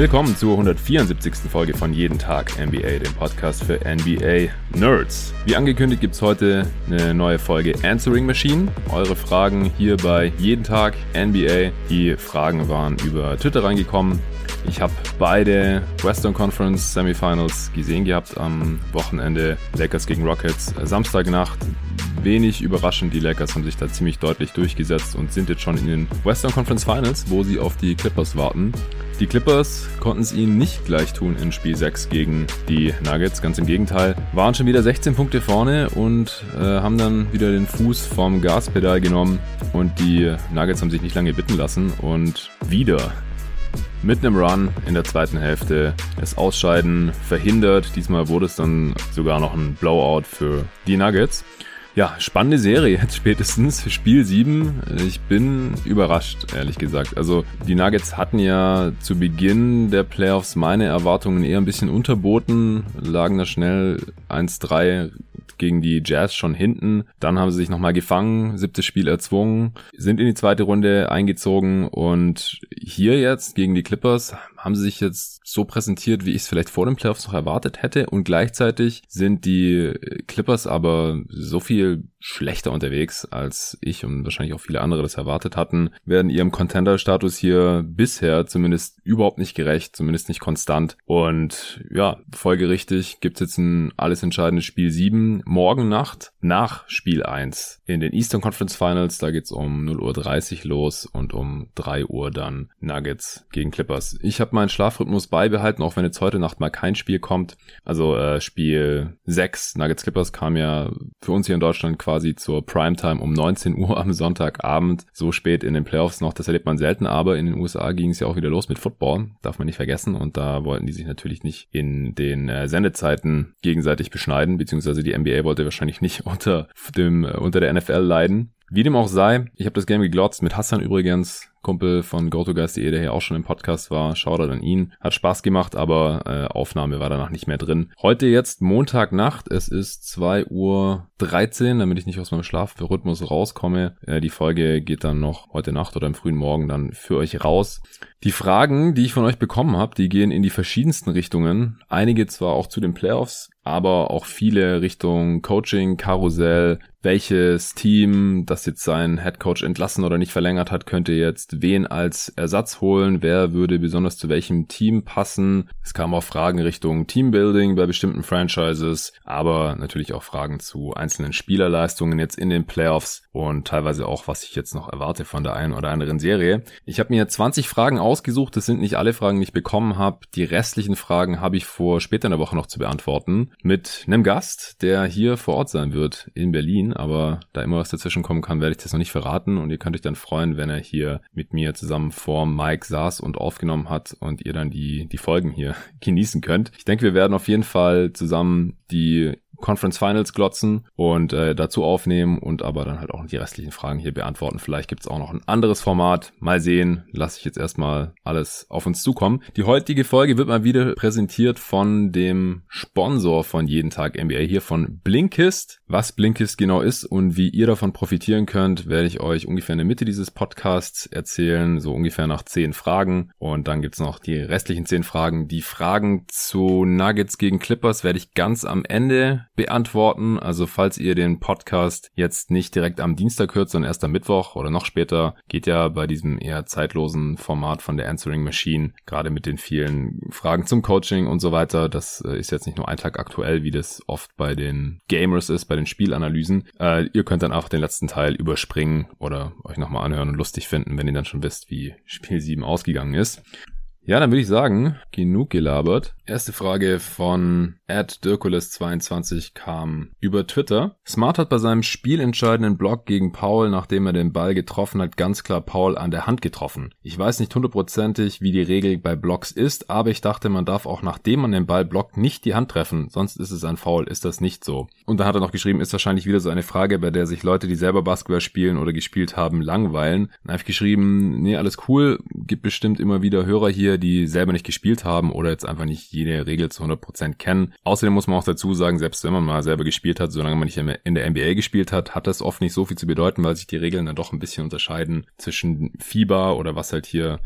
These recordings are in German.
Willkommen zur 174. Folge von Jeden Tag NBA, dem Podcast für NBA Nerds. Wie angekündigt gibt es heute eine neue Folge Answering Machine. Eure Fragen hier bei Jeden Tag NBA. Die Fragen waren über Twitter reingekommen. Ich habe beide Western Conference Semifinals gesehen gehabt am Wochenende. Lakers gegen Rockets. Samstagnacht wenig überraschend. Die Lakers haben sich da ziemlich deutlich durchgesetzt und sind jetzt schon in den Western Conference Finals, wo sie auf die Clippers warten. Die Clippers konnten es ihnen nicht gleich tun in Spiel 6 gegen die Nuggets. Ganz im Gegenteil. Waren schon wieder 16 Punkte vorne und äh, haben dann wieder den Fuß vom Gaspedal genommen. Und die Nuggets haben sich nicht lange bitten lassen. Und wieder mitten im Run in der zweiten Hälfte das Ausscheiden verhindert. Diesmal wurde es dann sogar noch ein Blowout für die Nuggets. Ja, spannende Serie jetzt spätestens. Spiel 7. Ich bin überrascht, ehrlich gesagt. Also die Nuggets hatten ja zu Beginn der Playoffs meine Erwartungen eher ein bisschen unterboten, lagen da schnell 1-3 gegen die Jazz schon hinten. Dann haben sie sich nochmal gefangen, siebtes Spiel erzwungen, sind in die zweite Runde eingezogen und hier jetzt gegen die Clippers haben sie sich jetzt so präsentiert, wie ich es vielleicht vor den Playoffs noch erwartet hätte. Und gleichzeitig sind die Clippers aber so viel schlechter unterwegs, als ich und wahrscheinlich auch viele andere das erwartet hatten, werden ihrem Contender-Status hier bisher zumindest überhaupt nicht gerecht, zumindest nicht konstant. Und ja, folgerichtig gibt's jetzt ein alles entscheidendes Spiel 7 morgen Nacht nach Spiel 1 in den Eastern Conference Finals. Da geht's um 0.30 Uhr los und um 3 Uhr dann Nuggets gegen Clippers. Ich habe habe meinen Schlafrhythmus beibehalten, auch wenn jetzt heute Nacht mal kein Spiel kommt. Also äh, Spiel 6, Nuggets Clippers kam ja für uns hier in Deutschland quasi zur Primetime um 19 Uhr am Sonntagabend. So spät in den Playoffs noch, das erlebt man selten, aber in den USA ging es ja auch wieder los mit Football, darf man nicht vergessen. Und da wollten die sich natürlich nicht in den äh, Sendezeiten gegenseitig beschneiden, beziehungsweise die NBA wollte wahrscheinlich nicht unter dem äh, unter der NFL leiden. Wie dem auch sei, ich habe das Game geglotzt mit Hassan übrigens, Kumpel von GoToGuys.de, der hier auch schon im Podcast war. Shoutout an ihn. Hat Spaß gemacht, aber äh, Aufnahme war danach nicht mehr drin. Heute jetzt Montagnacht. Es ist 2 Uhr 13, damit ich nicht aus meinem Schlafrhythmus rauskomme. Äh, die Folge geht dann noch heute Nacht oder im frühen Morgen dann für euch raus. Die Fragen, die ich von euch bekommen habe, die gehen in die verschiedensten Richtungen. Einige zwar auch zu den Playoffs, aber auch viele Richtung Coaching, Karussell, welches Team, das jetzt seinen Headcoach entlassen oder nicht verlängert hat, könnte jetzt wen als Ersatz holen, wer würde besonders zu welchem Team passen. Es kamen auch Fragen Richtung Teambuilding bei bestimmten Franchises, aber natürlich auch Fragen zu einzelnen Spielerleistungen jetzt in den Playoffs und teilweise auch, was ich jetzt noch erwarte von der einen oder anderen Serie. Ich habe mir 20 Fragen ausgesucht, das sind nicht alle Fragen, die ich bekommen habe. Die restlichen Fragen habe ich vor später in der Woche noch zu beantworten mit einem Gast, der hier vor Ort sein wird in Berlin. Aber da immer was dazwischen kommen kann, werde ich das noch nicht verraten. Und ihr könnt euch dann freuen, wenn er hier mit mir zusammen vor Mike saß und aufgenommen hat und ihr dann die, die Folgen hier genießen könnt. Ich denke, wir werden auf jeden Fall zusammen die Conference Finals glotzen und äh, dazu aufnehmen und aber dann halt auch die restlichen Fragen hier beantworten. Vielleicht gibt's auch noch ein anderes Format. Mal sehen. Lasse ich jetzt erstmal alles auf uns zukommen. Die heutige Folge wird mal wieder präsentiert von dem Sponsor von Jeden Tag NBA hier von Blinkist. Was Blinkist genau ist und wie ihr davon profitieren könnt, werde ich euch ungefähr in der Mitte dieses Podcasts erzählen. So ungefähr nach zehn Fragen. Und dann gibt's noch die restlichen zehn Fragen. Die Fragen zu Nuggets gegen Clippers werde ich ganz am Ende beantworten. Also falls ihr den Podcast jetzt nicht direkt am Dienstag hört, sondern erst am Mittwoch oder noch später, geht ja bei diesem eher zeitlosen Format von der Answering Machine, gerade mit den vielen Fragen zum Coaching und so weiter. Das äh, ist jetzt nicht nur ein Tag aktuell, wie das oft bei den Gamers ist, bei den Spielanalysen. Äh, ihr könnt dann einfach den letzten Teil überspringen oder euch nochmal anhören und lustig finden, wenn ihr dann schon wisst, wie Spiel 7 ausgegangen ist. Ja, dann würde ich sagen, genug gelabert. Erste Frage von Dirkules22 kam über Twitter. Smart hat bei seinem spielentscheidenden Block gegen Paul, nachdem er den Ball getroffen hat, ganz klar Paul an der Hand getroffen. Ich weiß nicht hundertprozentig, wie die Regel bei Blocks ist, aber ich dachte, man darf auch nachdem man den Ball blockt, nicht die Hand treffen, sonst ist es ein Foul. Ist das nicht so? Und dann hat er noch geschrieben, ist wahrscheinlich wieder so eine Frage, bei der sich Leute, die selber Basketball spielen oder gespielt haben, langweilen. Dann habe ich geschrieben, nee, alles cool, gibt bestimmt immer wieder Hörer hier, die selber nicht gespielt haben oder jetzt einfach nicht jede Regel zu 100% kennen. Außerdem muss man auch dazu sagen, selbst wenn man mal selber gespielt hat, solange man nicht in der NBA gespielt hat, hat das oft nicht so viel zu bedeuten, weil sich die Regeln dann doch ein bisschen unterscheiden zwischen Fieber oder was halt hier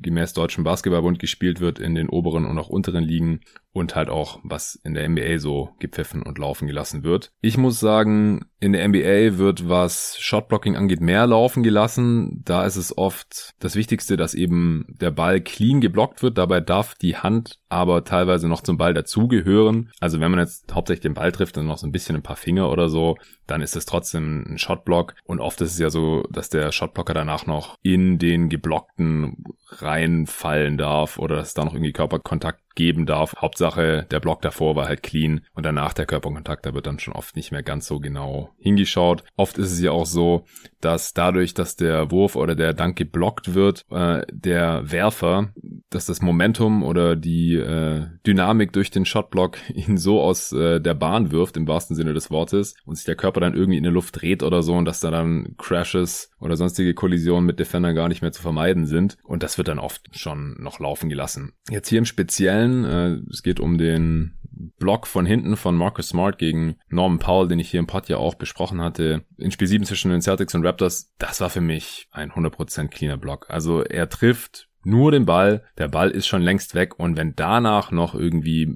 gemäß Deutschen Basketballbund gespielt wird in den oberen und auch unteren Ligen und halt auch, was in der NBA so gepfiffen und laufen gelassen wird. Ich muss sagen, in der NBA wird, was Shotblocking angeht, mehr laufen gelassen. Da ist es oft das Wichtigste, dass eben der Ball clean geblockt wird. Dabei darf die Hand aber teilweise noch zum Ball dazugehören. Also wenn man jetzt hauptsächlich den Ball trifft und noch so ein bisschen ein paar Finger oder so, dann ist es trotzdem ein Shotblock. Und oft ist es ja so, dass der Shotblocker danach noch in den geblockten reinfallen darf oder dass da noch irgendwie Körperkontakt geben darf. Hauptsache, der Block davor war halt clean und danach der Körperkontakt, da wird dann schon oft nicht mehr ganz so genau hingeschaut. Oft ist es ja auch so, dass dadurch, dass der Wurf oder der Dank geblockt wird, äh, der Werfer, dass das Momentum oder die äh, Dynamik durch den Shotblock ihn so aus äh, der Bahn wirft, im wahrsten Sinne des Wortes, und sich der Körper dann irgendwie in der Luft dreht oder so und dass da dann Crashes oder sonstige Kollisionen mit Defendern gar nicht mehr zu vermeiden sind. Und das wird dann oft schon noch laufen gelassen. Jetzt hier im Speziellen, äh, es geht um den Block von hinten von Marcus Smart gegen Norman Powell, den ich hier im Pod ja auch besprochen hatte, in Spiel 7 zwischen den Celtics und Raptors, das war für mich ein 100% cleaner Block. Also er trifft nur den Ball, der Ball ist schon längst weg und wenn danach noch irgendwie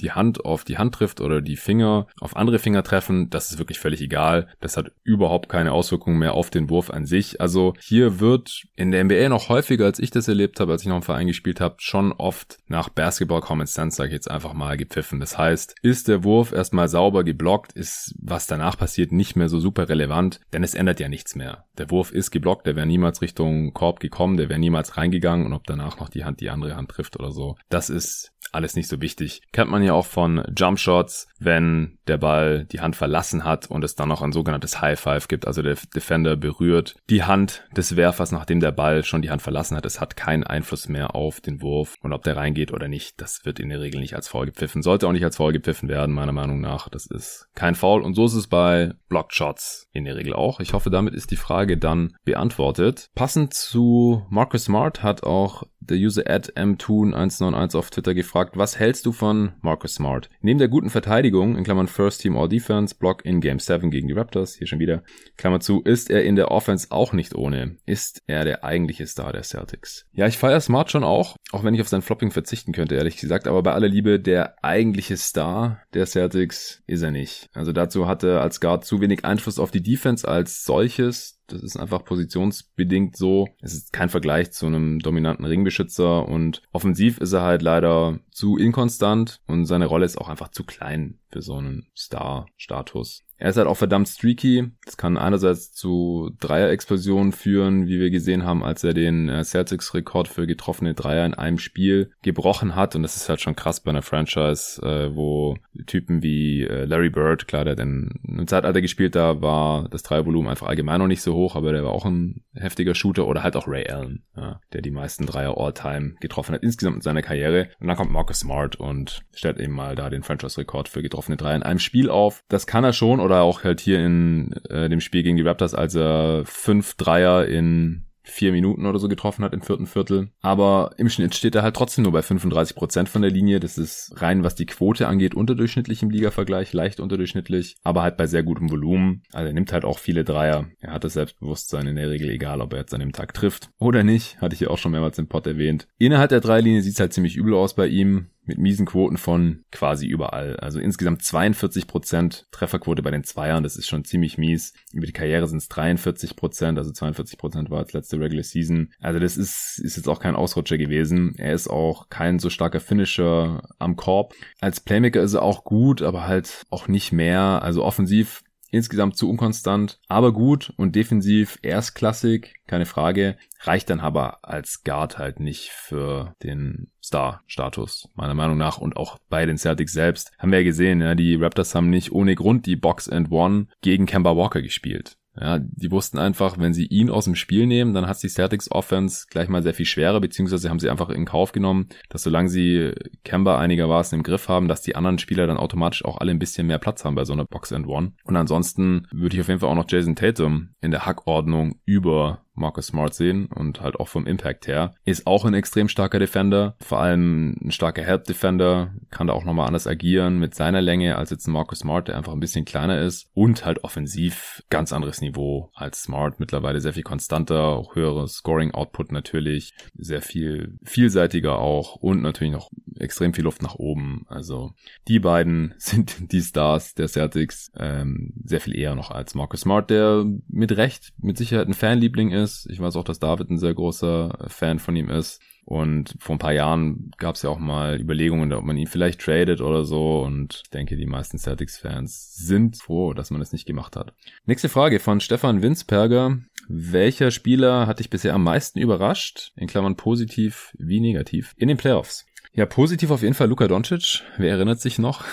die Hand auf die Hand trifft oder die Finger auf andere Finger treffen, das ist wirklich völlig egal. Das hat überhaupt keine Auswirkungen mehr auf den Wurf an sich. Also hier wird in der NBA noch häufiger, als ich das erlebt habe, als ich noch im Verein gespielt habe, schon oft nach Basketball Common Sense, sage ich jetzt einfach mal, gepfiffen. Das heißt, ist der Wurf erstmal sauber geblockt, ist was danach passiert nicht mehr so super relevant, denn es ändert ja nichts mehr. Der Wurf ist geblockt, der wäre niemals Richtung Korb gekommen, der wäre niemals reingegangen und ob danach noch die Hand die andere Hand trifft oder so. Das ist alles nicht so wichtig. Kennt man ja auch von Jump Shots, wenn der Ball die Hand verlassen hat und es dann noch ein sogenanntes High Five gibt, also der Defender berührt die Hand des Werfers, nachdem der Ball schon die Hand verlassen hat. Es hat keinen Einfluss mehr auf den Wurf und ob der reingeht oder nicht, das wird in der Regel nicht als Foul gepfiffen. Sollte auch nicht als Foul gepfiffen werden, meiner Meinung nach. Das ist kein Foul und so ist es bei Blocked Shots in der Regel auch. Ich hoffe, damit ist die Frage dann beantwortet. Passend zu Marcus Smart hat auch der User at mtoon191 auf Twitter gefragt, was hältst du von Marcus Smart? Neben der guten Verteidigung, in Klammern First Team All Defense, Block in Game 7 gegen die Raptors, hier schon wieder, Klammer zu, ist er in der Offense auch nicht ohne. Ist er der eigentliche Star der Celtics? Ja, ich feiere Smart schon auch, auch wenn ich auf sein Flopping verzichten könnte, ehrlich gesagt, aber bei aller Liebe, der eigentliche Star der Celtics ist er nicht. Also dazu hat er als Guard zu wenig Einfluss auf die Defense als solches. Das ist einfach positionsbedingt so. Es ist kein Vergleich zu einem dominanten Ringbeschützer und offensiv ist er halt leider zu inkonstant und seine Rolle ist auch einfach zu klein für so einen Star-Status. Er ist halt auch verdammt streaky. Das kann einerseits zu Dreier-Explosionen führen, wie wir gesehen haben, als er den äh, Celtics-Rekord für getroffene Dreier in einem Spiel gebrochen hat. Und das ist halt schon krass bei einer Franchise, äh, wo Typen wie äh, Larry Bird, klar, der in einem Zeitalter gespielt, da war das Dreiervolumen einfach allgemein noch nicht so hoch, aber der war auch ein heftiger Shooter. Oder halt auch Ray Allen, ja, der die meisten Dreier All-Time getroffen hat, insgesamt in seiner Karriere. Und dann kommt Marcus Smart und stellt eben mal da den Franchise-Rekord für getroffene Dreier in einem Spiel auf. Das kann er schon oder auch halt hier in äh, dem Spiel gegen die Raptors, als er fünf Dreier in vier Minuten oder so getroffen hat im vierten Viertel. Aber im Schnitt steht er halt trotzdem nur bei 35 Prozent von der Linie. Das ist rein, was die Quote angeht, unterdurchschnittlich im Liga-Vergleich, leicht unterdurchschnittlich, aber halt bei sehr gutem Volumen. Also er nimmt halt auch viele Dreier. Er hat das Selbstbewusstsein in der Regel, egal ob er jetzt an dem Tag trifft oder nicht. Hatte ich ja auch schon mehrmals im Pod erwähnt. Innerhalb der Dreilinie sieht es halt ziemlich übel aus bei ihm mit miesen Quoten von quasi überall. Also insgesamt 42 Prozent Trefferquote bei den Zweiern, das ist schon ziemlich mies. Über die Karriere sind es 43%, Prozent, also 42 Prozent war als letzte Regular Season. Also das ist, ist jetzt auch kein Ausrutscher gewesen. Er ist auch kein so starker Finisher am Korb. Als Playmaker ist er auch gut, aber halt auch nicht mehr. Also offensiv insgesamt zu unkonstant, aber gut und defensiv erstklassig, keine Frage, reicht dann aber als Guard halt nicht für den Star-Status, meiner Meinung nach. Und auch bei den Celtics selbst haben wir ja gesehen, ja, die Raptors haben nicht ohne Grund die Box and One gegen Kemba Walker gespielt. Ja, die wussten einfach, wenn sie ihn aus dem Spiel nehmen, dann hat die Celtics Offense gleich mal sehr viel schwerer, beziehungsweise haben sie einfach in Kauf genommen, dass solange sie Kemba einigermaßen im Griff haben, dass die anderen Spieler dann automatisch auch alle ein bisschen mehr Platz haben bei so einer Box and One. Und ansonsten würde ich auf jeden Fall auch noch Jason Tatum in der Hackordnung über Marcus Smart sehen und halt auch vom Impact her. Ist auch ein extrem starker Defender, vor allem ein starker Help Defender, kann da auch nochmal anders agieren mit seiner Länge als jetzt ein Marcus Smart, der einfach ein bisschen kleiner ist und halt offensiv ganz anderes Niveau als Smart, mittlerweile sehr viel konstanter, auch höheres Scoring Output natürlich, sehr viel vielseitiger auch und natürlich noch extrem viel Luft nach oben. Also die beiden sind die Stars der Celtics ähm, sehr viel eher noch als Marcus Smart, der mit Recht mit Sicherheit ein Fanliebling ist. Ich weiß auch, dass David ein sehr großer Fan von ihm ist. Und vor ein paar Jahren gab es ja auch mal Überlegungen, ob man ihn vielleicht tradet oder so. Und ich denke, die meisten Celtics-Fans sind froh, dass man es nicht gemacht hat. Nächste Frage von Stefan Winsperger. Welcher Spieler hat dich bisher am meisten überrascht? In Klammern positiv wie negativ in den Playoffs. Ja, positiv auf jeden Fall Luka Doncic. Wer erinnert sich noch?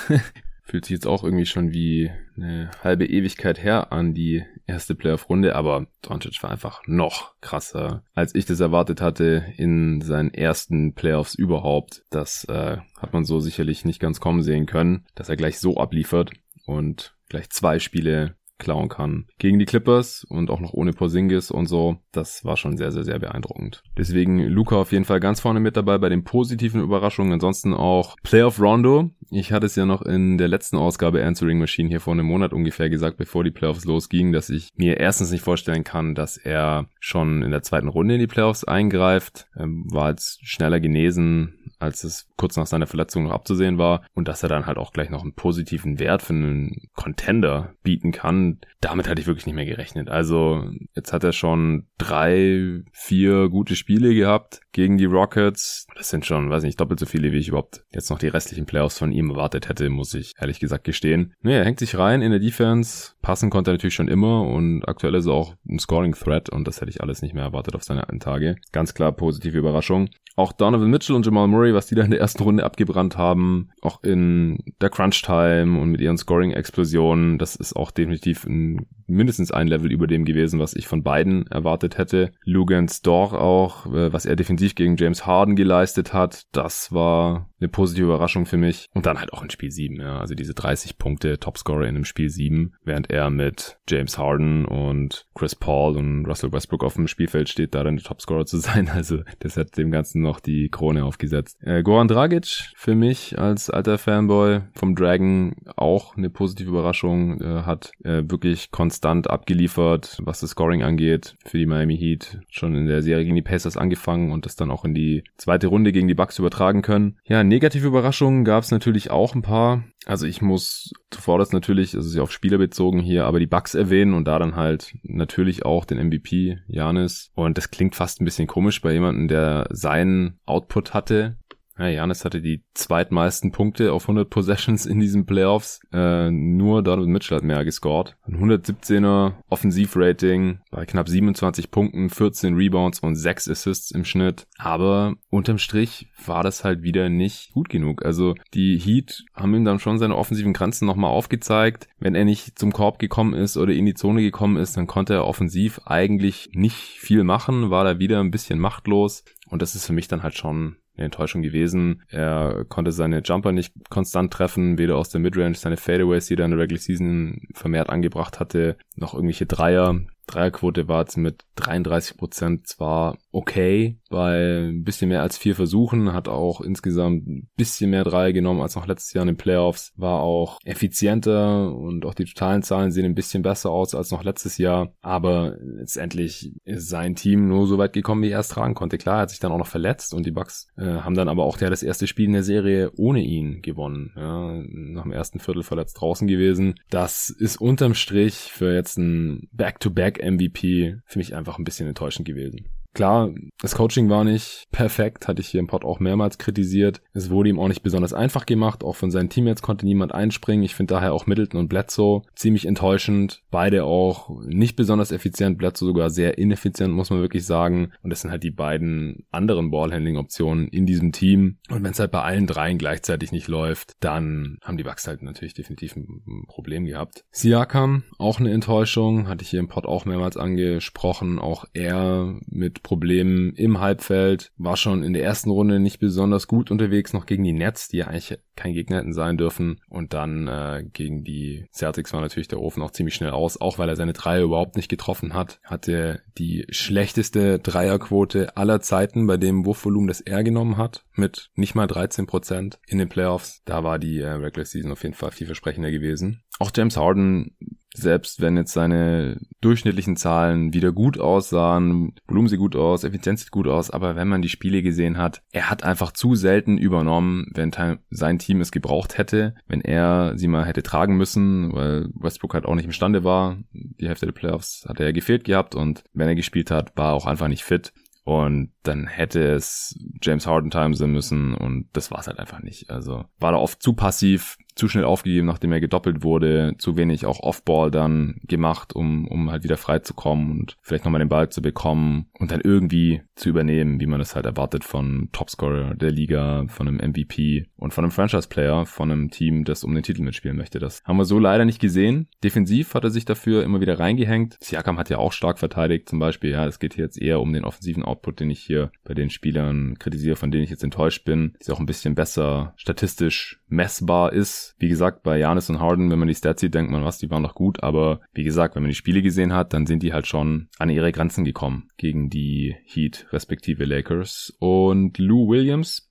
Fühlt sich jetzt auch irgendwie schon wie eine halbe Ewigkeit her an die erste Playoff-Runde, aber Doncic war einfach noch krasser, als ich das erwartet hatte in seinen ersten Playoffs überhaupt. Das äh, hat man so sicherlich nicht ganz kommen sehen können, dass er gleich so abliefert und gleich zwei Spiele klauen kann. Gegen die Clippers und auch noch ohne Porzingis und so. Das war schon sehr, sehr, sehr beeindruckend. Deswegen Luca auf jeden Fall ganz vorne mit dabei bei den positiven Überraschungen. Ansonsten auch Playoff Rondo. Ich hatte es ja noch in der letzten Ausgabe Answering Machine hier vor einem Monat ungefähr gesagt, bevor die Playoffs losgingen, dass ich mir erstens nicht vorstellen kann, dass er schon in der zweiten Runde in die Playoffs eingreift. Er war jetzt schneller genesen, als es kurz nach seiner Verletzung noch abzusehen war und dass er dann halt auch gleich noch einen positiven Wert für einen Contender bieten kann, damit hatte ich wirklich nicht mehr gerechnet. Also jetzt hat er schon drei, vier gute Spiele gehabt gegen die Rockets. Das sind schon, weiß nicht, doppelt so viele, wie ich überhaupt jetzt noch die restlichen Playoffs von ihm erwartet hätte, muss ich ehrlich gesagt gestehen. Nee, er hängt sich rein in der Defense. Passen konnte er natürlich schon immer und aktuell ist er auch ein Scoring Threat und das hätte ich alles nicht mehr erwartet auf seine alten Tage. Ganz klar positive Überraschung. Auch Donovan Mitchell und Jamal Murray, was die da in der ersten Runde abgebrannt haben, auch in der Crunch Time und mit ihren Scoring-Explosionen, das ist auch definitiv ein, mindestens ein Level über dem gewesen, was ich von beiden erwartet hätte. Lugans Dor auch, äh, was er defensiv gegen James Harden geleistet hat, das war eine positive Überraschung für mich. Und dann halt auch in Spiel 7, ja, also diese 30 Punkte Topscorer in einem Spiel 7, während er mit James Harden und Chris Paul und Russell Westbrook auf dem Spielfeld steht, da dann der Topscorer zu sein. Also das hat dem Ganzen noch die Krone aufgesetzt. Äh, Goran Dragic für mich als alter Fanboy vom Dragon auch eine positive Überraschung. Äh, hat äh, wirklich konstant abgeliefert, was das Scoring angeht für die Miami Heat. Schon in der Serie gegen die Pacers angefangen und das dann auch in die zweite Runde gegen die Bucks übertragen können. Ja, negative Überraschungen gab es natürlich auch ein paar. Also ich muss zuvor das natürlich, ist ja auf Spieler bezogen hier, aber die Bucks erwähnen und da dann halt natürlich auch den MVP, Janis. Und das klingt fast ein bisschen komisch bei jemandem, der seinen Output hatte ja, Janis hatte die zweitmeisten Punkte auf 100 Possessions in diesen Playoffs. Äh, nur Donovan Mitchell hat mehr gescored. Ein 117er Offensivrating bei knapp 27 Punkten, 14 Rebounds und 6 Assists im Schnitt. Aber unterm Strich war das halt wieder nicht gut genug. Also die Heat haben ihm dann schon seine offensiven Grenzen nochmal aufgezeigt. Wenn er nicht zum Korb gekommen ist oder in die Zone gekommen ist, dann konnte er offensiv eigentlich nicht viel machen, war da wieder ein bisschen machtlos. Und das ist für mich dann halt schon eine Enttäuschung gewesen. Er konnte seine Jumper nicht konstant treffen, weder aus der Midrange, seine Fadeaways, die er in der Regular Season vermehrt angebracht hatte, noch irgendwelche Dreier. Dreierquote war jetzt mit 33 Prozent zwar okay, bei ein bisschen mehr als vier Versuchen, hat auch insgesamt ein bisschen mehr Dreier genommen als noch letztes Jahr in den Playoffs, war auch effizienter und auch die totalen Zahlen sehen ein bisschen besser aus als noch letztes Jahr, aber letztendlich ist sein Team nur so weit gekommen, wie er es tragen konnte. Klar, er hat sich dann auch noch verletzt und die Bucks äh, haben dann aber auch ja das erste Spiel in der Serie ohne ihn gewonnen, ja, nach dem ersten Viertel verletzt draußen gewesen. Das ist unterm Strich für jetzt ein Back-to-Back MVP für mich einfach ein bisschen enttäuschend gewesen. Klar, das Coaching war nicht perfekt, hatte ich hier im Pod auch mehrmals kritisiert. Es wurde ihm auch nicht besonders einfach gemacht, auch von seinen Teammates konnte niemand einspringen. Ich finde daher auch Middleton und Bledsoe ziemlich enttäuschend. Beide auch nicht besonders effizient, Bledsoe sogar sehr ineffizient, muss man wirklich sagen. Und das sind halt die beiden anderen Ballhandling-Optionen in diesem Team. Und wenn es halt bei allen dreien gleichzeitig nicht läuft, dann haben die Bucks halt natürlich definitiv ein Problem gehabt. Siakam, auch eine Enttäuschung, hatte ich hier im Pod auch mehrmals angesprochen. Auch er mit Problemen im Halbfeld, war schon in der ersten Runde nicht besonders gut unterwegs, noch gegen die Nets, die ja eigentlich kein Gegner hätten sein dürfen. Und dann äh, gegen die Celtics war natürlich der Ofen auch ziemlich schnell aus, auch weil er seine Dreier überhaupt nicht getroffen hat. Hatte die schlechteste Dreierquote aller Zeiten bei dem Wurfvolumen, das er genommen hat, mit nicht mal 13 Prozent in den Playoffs. Da war die äh, Regular Season auf jeden Fall vielversprechender gewesen. Auch James Harden selbst wenn jetzt seine durchschnittlichen Zahlen wieder gut aussahen, Volumen sieht gut aus, Effizienz sieht gut aus, aber wenn man die Spiele gesehen hat, er hat einfach zu selten übernommen, wenn sein Team es gebraucht hätte, wenn er sie mal hätte tragen müssen, weil Westbrook halt auch nicht imstande war. Die Hälfte der Playoffs hat er gefehlt gehabt und wenn er gespielt hat, war er auch einfach nicht fit. Und dann hätte es James Harden time sein müssen und das war es halt einfach nicht. Also war da oft zu passiv, zu schnell aufgegeben, nachdem er gedoppelt wurde, zu wenig auch Offball dann gemacht, um, um halt wieder frei zu kommen und vielleicht nochmal den Ball zu bekommen und dann irgendwie zu übernehmen, wie man das halt erwartet von Topscorer der Liga, von einem MVP und von einem Franchise-Player, von einem Team, das um den Titel mitspielen möchte. Das haben wir so leider nicht gesehen. Defensiv hat er sich dafür immer wieder reingehängt. Siakam hat ja auch stark verteidigt, zum Beispiel. Ja, es geht hier jetzt eher um den offensiven Output, den ich hier bei den Spielern kritisiere, von denen ich jetzt enttäuscht bin. Ist auch ein bisschen besser statistisch messbar ist. Wie gesagt, bei Janis und Harden, wenn man die Stats sieht, denkt man, was, die waren doch gut. Aber wie gesagt, wenn man die Spiele gesehen hat, dann sind die halt schon an ihre Grenzen gekommen gegen die Heat respektive Lakers. Und Lou Williams,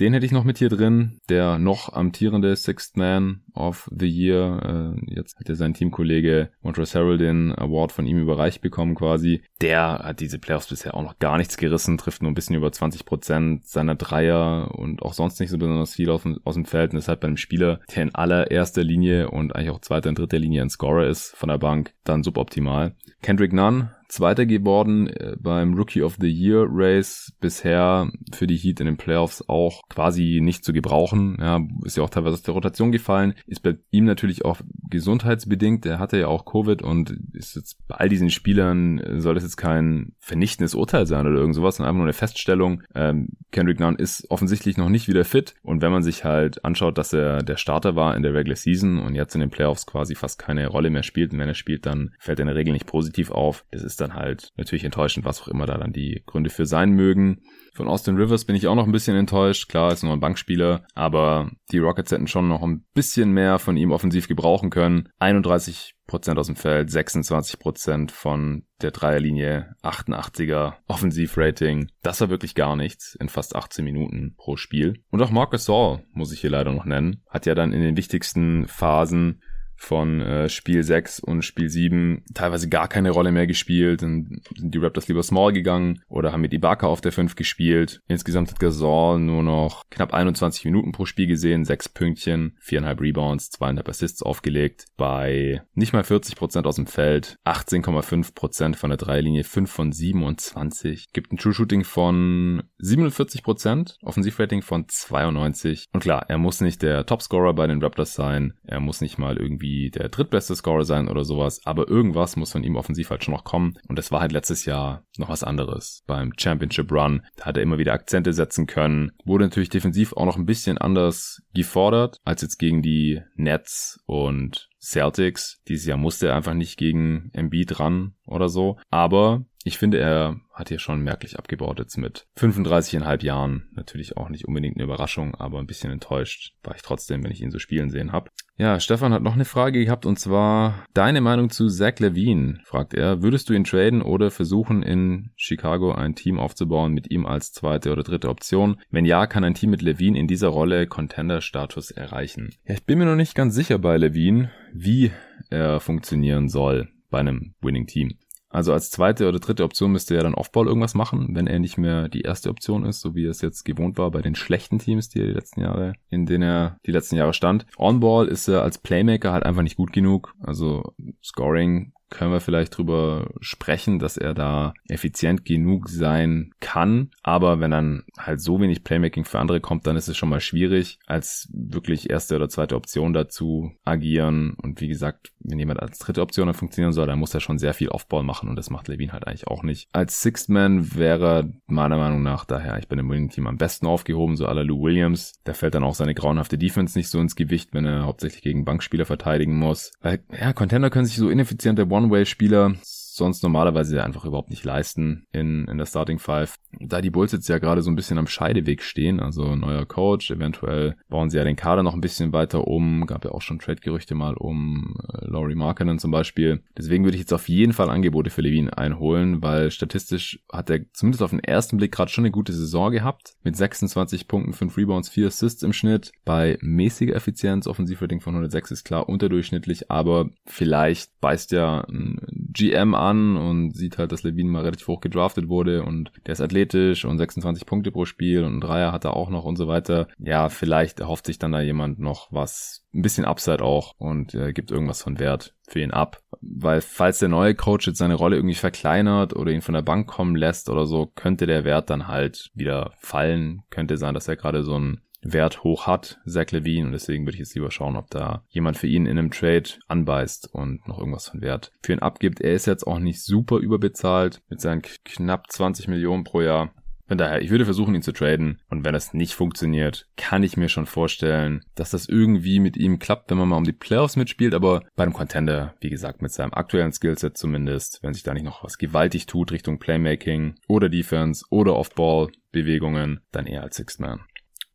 den hätte ich noch mit hier drin, der noch amtierende Sixth Man of the Year. Äh, jetzt hat er sein Teamkollege Montrezl Harrell den Award von ihm überreicht bekommen quasi. Der hat diese Playoffs bisher auch noch gar nichts gerissen, trifft nur ein bisschen über 20 Prozent seiner Dreier und auch sonst nicht so besonders viel aus, dem Feld. Und deshalb bei einem Spieler, der in allererster Linie und eigentlich auch zweiter und dritter Linie ein Scorer ist von der Bank, dann suboptimal. Kendrick Nunn Zweiter geworden äh, beim Rookie of the Year Race. Bisher für die Heat in den Playoffs auch quasi nicht zu gebrauchen. Ja, ist ja auch teilweise aus der Rotation gefallen. Ist bei ihm natürlich auch gesundheitsbedingt. Er hatte ja auch Covid und ist jetzt bei all diesen Spielern äh, soll das jetzt kein vernichtendes Urteil sein oder irgend sowas, sondern einfach nur eine Feststellung. Ähm, Kendrick Nunn ist offensichtlich noch nicht wieder fit. Und wenn man sich halt anschaut, dass er der Starter war in der Regular Season und jetzt in den Playoffs quasi fast keine Rolle mehr spielt, und wenn er spielt, dann fällt er in der Regel nicht positiv auf. Das ist dann halt natürlich enttäuschend, was auch immer da dann die Gründe für sein mögen. Von Austin Rivers bin ich auch noch ein bisschen enttäuscht. Klar, ist nur ein Bankspieler, aber die Rockets hätten schon noch ein bisschen mehr von ihm offensiv gebrauchen können. 31% aus dem Feld, 26% von der Dreierlinie, 88er Offensivrating. Das war wirklich gar nichts in fast 18 Minuten pro Spiel. Und auch Marcus Saul muss ich hier leider noch nennen. Hat ja dann in den wichtigsten Phasen von äh, Spiel 6 und Spiel 7 teilweise gar keine Rolle mehr gespielt. Und sind die Raptors lieber small gegangen oder haben mit Ibaka auf der 5 gespielt. Insgesamt hat Gasol nur noch knapp 21 Minuten pro Spiel gesehen, 6 Pünktchen, 4,5 Rebounds, 2,5 Assists aufgelegt bei nicht mal 40% aus dem Feld, 18,5% von der Dreilinie, 5 von 27, gibt ein True Shooting von 47%, Offensivrating von 92 und klar, er muss nicht der Topscorer bei den Raptors sein, er muss nicht mal irgendwie irgendwie der drittbeste Scorer sein oder sowas, aber irgendwas muss von ihm offensiv halt schon noch kommen. Und das war halt letztes Jahr noch was anderes. Beim Championship Run da hat er immer wieder Akzente setzen können. Wurde natürlich defensiv auch noch ein bisschen anders gefordert als jetzt gegen die Nets und Celtics. Dieses Jahr musste er einfach nicht gegen Embiid ran oder so. Aber ich finde, er hat hier schon merklich abgebaut jetzt mit 35,5 Jahren. Natürlich auch nicht unbedingt eine Überraschung, aber ein bisschen enttäuscht war ich trotzdem, wenn ich ihn so spielen sehen habe. Ja, Stefan hat noch eine Frage gehabt und zwar deine Meinung zu Zach Levine, fragt er. Würdest du ihn traden oder versuchen in Chicago ein Team aufzubauen mit ihm als zweite oder dritte Option? Wenn ja, kann ein Team mit Levine in dieser Rolle Contender-Status erreichen? Ja, ich bin mir noch nicht ganz sicher bei Levine, wie er funktionieren soll bei einem Winning Team. Also als zweite oder dritte Option müsste er dann Offball irgendwas machen, wenn er nicht mehr die erste Option ist, so wie es jetzt gewohnt war bei den schlechten Teams, die er die letzten Jahre, in denen er die letzten Jahre stand. On-Ball ist er als Playmaker halt einfach nicht gut genug. Also Scoring können wir vielleicht drüber sprechen, dass er da effizient genug sein kann. Aber wenn dann halt so wenig Playmaking für andere kommt, dann ist es schon mal schwierig, als wirklich erste oder zweite Option dazu agieren. Und wie gesagt, wenn jemand als dritte Option dann funktionieren soll, dann muss er schon sehr viel Offball machen und das macht Levine halt eigentlich auch nicht. Als Sixth Man wäre meiner Meinung nach daher ich bin im Winning Team am besten aufgehoben, so aller Lou Williams. Da fällt dann auch seine grauenhafte Defense nicht so ins Gewicht, wenn er hauptsächlich gegen Bankspieler verteidigen muss. Weil, ja, Contender können sich so ineffiziente One-Way-Spieler sonst normalerweise einfach überhaupt nicht leisten in, in der Starting Five. Da die Bulls jetzt ja gerade so ein bisschen am Scheideweg stehen, also neuer Coach, eventuell bauen sie ja den Kader noch ein bisschen weiter um, gab ja auch schon Trade-Gerüchte mal um äh, Laurie Markkinen zum Beispiel. Deswegen würde ich jetzt auf jeden Fall Angebote für Levine einholen, weil statistisch hat er zumindest auf den ersten Blick gerade schon eine gute Saison gehabt, mit 26 Punkten, 5 Rebounds, 4 Assists im Schnitt, bei mäßiger Effizienz, Offensivrating von 106 ist klar unterdurchschnittlich, aber vielleicht beißt ja ein GM an und sieht halt, dass Levine mal relativ hoch gedraftet wurde und der ist athletisch und 26 Punkte pro Spiel und ein Dreier hat er auch noch und so weiter. Ja, vielleicht erhofft sich dann da jemand noch was, ein bisschen Upside auch und äh, gibt irgendwas von Wert für ihn ab. Weil falls der neue Coach jetzt seine Rolle irgendwie verkleinert oder ihn von der Bank kommen lässt oder so, könnte der Wert dann halt wieder fallen. Könnte sein, dass er gerade so ein Wert hoch hat, Zach Levine. Und deswegen würde ich jetzt lieber schauen, ob da jemand für ihn in einem Trade anbeißt und noch irgendwas von Wert für ihn abgibt. Er ist jetzt auch nicht super überbezahlt mit seinen knapp 20 Millionen pro Jahr. Von daher, ich würde versuchen, ihn zu traden. Und wenn das nicht funktioniert, kann ich mir schon vorstellen, dass das irgendwie mit ihm klappt, wenn man mal um die Playoffs mitspielt. Aber bei einem Contender, wie gesagt, mit seinem aktuellen Skillset zumindest, wenn sich da nicht noch was gewaltig tut Richtung Playmaking oder Defense oder Off-Ball Bewegungen, dann eher als Sixth Man.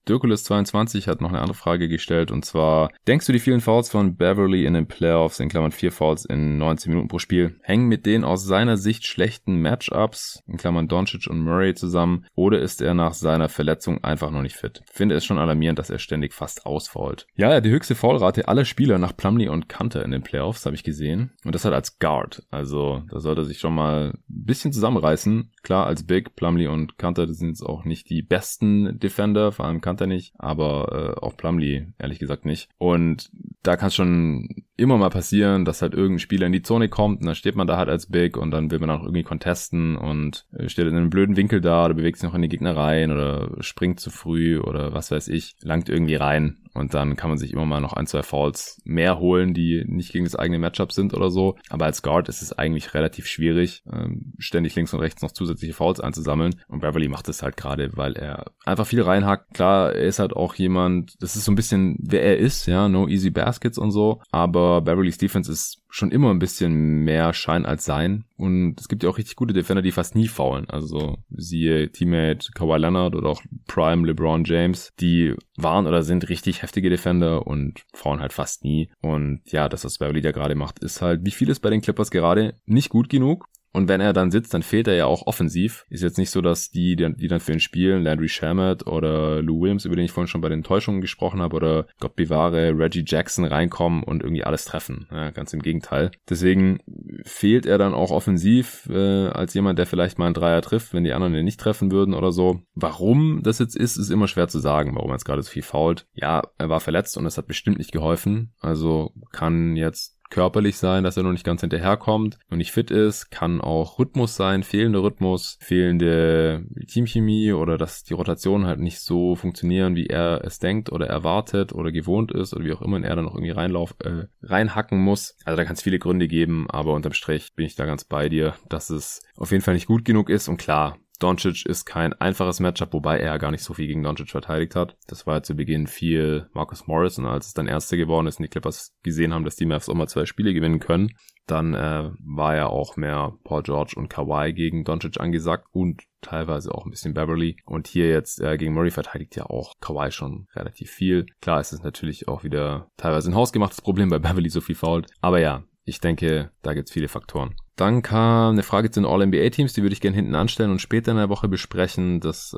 Dirkulis22 hat noch eine andere Frage gestellt und zwar, denkst du die vielen Fouls von Beverly in den Playoffs, in Klammern vier Fouls in 19 Minuten pro Spiel, hängen mit den aus seiner Sicht schlechten Matchups, in Klammern Doncic und Murray zusammen, oder ist er nach seiner Verletzung einfach noch nicht fit? Finde es schon alarmierend, dass er ständig fast ausfault. Ja, er hat die höchste Foulrate aller Spieler nach Plumlee und Kanter in den Playoffs, habe ich gesehen. Und das halt als Guard. Also, da sollte er sich schon mal ein bisschen zusammenreißen. Klar, als Big, Plumlee und Kanter, sind jetzt auch nicht die besten Defender, vor allem Kanter Kanter nicht, aber äh, auch Plumlee ehrlich gesagt nicht. Und da kann es schon immer mal passieren, dass halt irgendein Spieler in die Zone kommt und dann steht man da halt als Big und dann will man auch irgendwie contesten und äh, steht in einem blöden Winkel da oder bewegt sich noch in die Gegner rein oder springt zu früh oder was weiß ich, langt irgendwie rein und dann kann man sich immer mal noch ein, zwei Fouls mehr holen, die nicht gegen das eigene Matchup sind oder so. Aber als Guard ist es eigentlich relativ schwierig, ähm, ständig links und rechts noch zusätzliche Fouls einzusammeln. Und Beverly macht es halt gerade, weil er einfach viel reinhackt. Klar, er ist halt auch jemand, das ist so ein bisschen, wer er ist, ja, no easy baskets und so. Aber Beverly's Defense ist schon immer ein bisschen mehr Schein als Sein. Und es gibt ja auch richtig gute Defender, die fast nie faulen. Also siehe Teammate Kawhi Leonard oder auch Prime LeBron James. Die waren oder sind richtig heftige Defender und faulen halt fast nie. Und ja, das, was Beverly da gerade macht, ist halt, wie vieles bei den Clippers gerade, nicht gut genug. Und wenn er dann sitzt, dann fehlt er ja auch offensiv. Ist jetzt nicht so, dass die, die dann für ihn spielen, Landry Shamet oder Lou Williams, über den ich vorhin schon bei den Täuschungen gesprochen habe, oder Gott bewahre, Reggie Jackson reinkommen und irgendwie alles treffen. Ja, ganz im Gegenteil. Deswegen fehlt er dann auch offensiv äh, als jemand, der vielleicht mal einen Dreier trifft, wenn die anderen den nicht treffen würden oder so. Warum das jetzt ist, ist immer schwer zu sagen, warum er jetzt gerade so viel fault. Ja, er war verletzt und das hat bestimmt nicht geholfen. Also kann jetzt körperlich sein, dass er noch nicht ganz hinterherkommt und nicht fit ist, kann auch Rhythmus sein, fehlender Rhythmus, fehlende Teamchemie oder dass die Rotationen halt nicht so funktionieren, wie er es denkt oder erwartet oder gewohnt ist oder wie auch immer und er dann noch irgendwie reinlauf, äh, reinhacken muss. Also da kann es viele Gründe geben, aber unterm Strich bin ich da ganz bei dir, dass es auf jeden Fall nicht gut genug ist und klar, Doncic ist kein einfaches Matchup, wobei er gar nicht so viel gegen Doncic verteidigt hat. Das war ja zu Beginn viel Marcus Morris und als es dann Erste geworden ist und die Clippers gesehen haben, dass die Mavs auch mal zwei Spiele gewinnen können, dann äh, war ja auch mehr Paul George und Kawhi gegen Doncic angesagt und teilweise auch ein bisschen Beverly. Und hier jetzt äh, gegen Murray verteidigt ja auch Kawhi schon relativ viel. Klar ist es natürlich auch wieder teilweise ein hausgemachtes Problem, weil Beverly so viel fault. Aber ja, ich denke, da gibt's viele Faktoren. Dann kam eine Frage zu den All-NBA-Teams, die würde ich gerne hinten anstellen und später in der Woche besprechen. Das äh,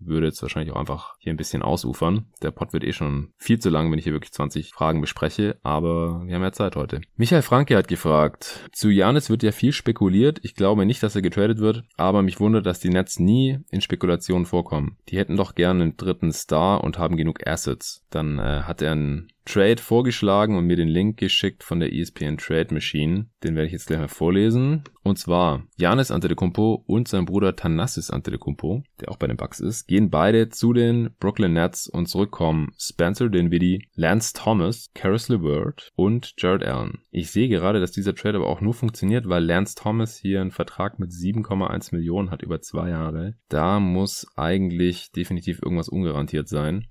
würde jetzt wahrscheinlich auch einfach hier ein bisschen ausufern. Der Pod wird eh schon viel zu lang, wenn ich hier wirklich 20 Fragen bespreche, aber wir haben ja Zeit heute. Michael Franke hat gefragt, zu Janis wird ja viel spekuliert. Ich glaube nicht, dass er getradet wird, aber mich wundert, dass die Nets nie in Spekulationen vorkommen. Die hätten doch gerne einen dritten Star und haben genug Assets. Dann äh, hat er einen Trade vorgeschlagen und mir den Link geschickt von der ESPN Trade Machine. Den werde ich jetzt gleich mal vorlesen. Und zwar, Janis Antetokounmpo und sein Bruder Thanasis Antetokounmpo, der auch bei den Bucks ist, gehen beide zu den Brooklyn Nets und zurückkommen Spencer Dinwiddie, Lance Thomas, Karis LeVert und Jared Allen. Ich sehe gerade, dass dieser Trade aber auch nur funktioniert, weil Lance Thomas hier einen Vertrag mit 7,1 Millionen hat über zwei Jahre. Da muss eigentlich definitiv irgendwas ungarantiert sein.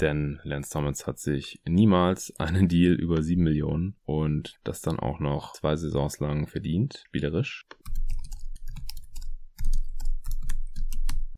Denn Lance Thomas hat sich niemals einen Deal über 7 Millionen und das dann auch noch zwei Saisons lang verdient, spielerisch.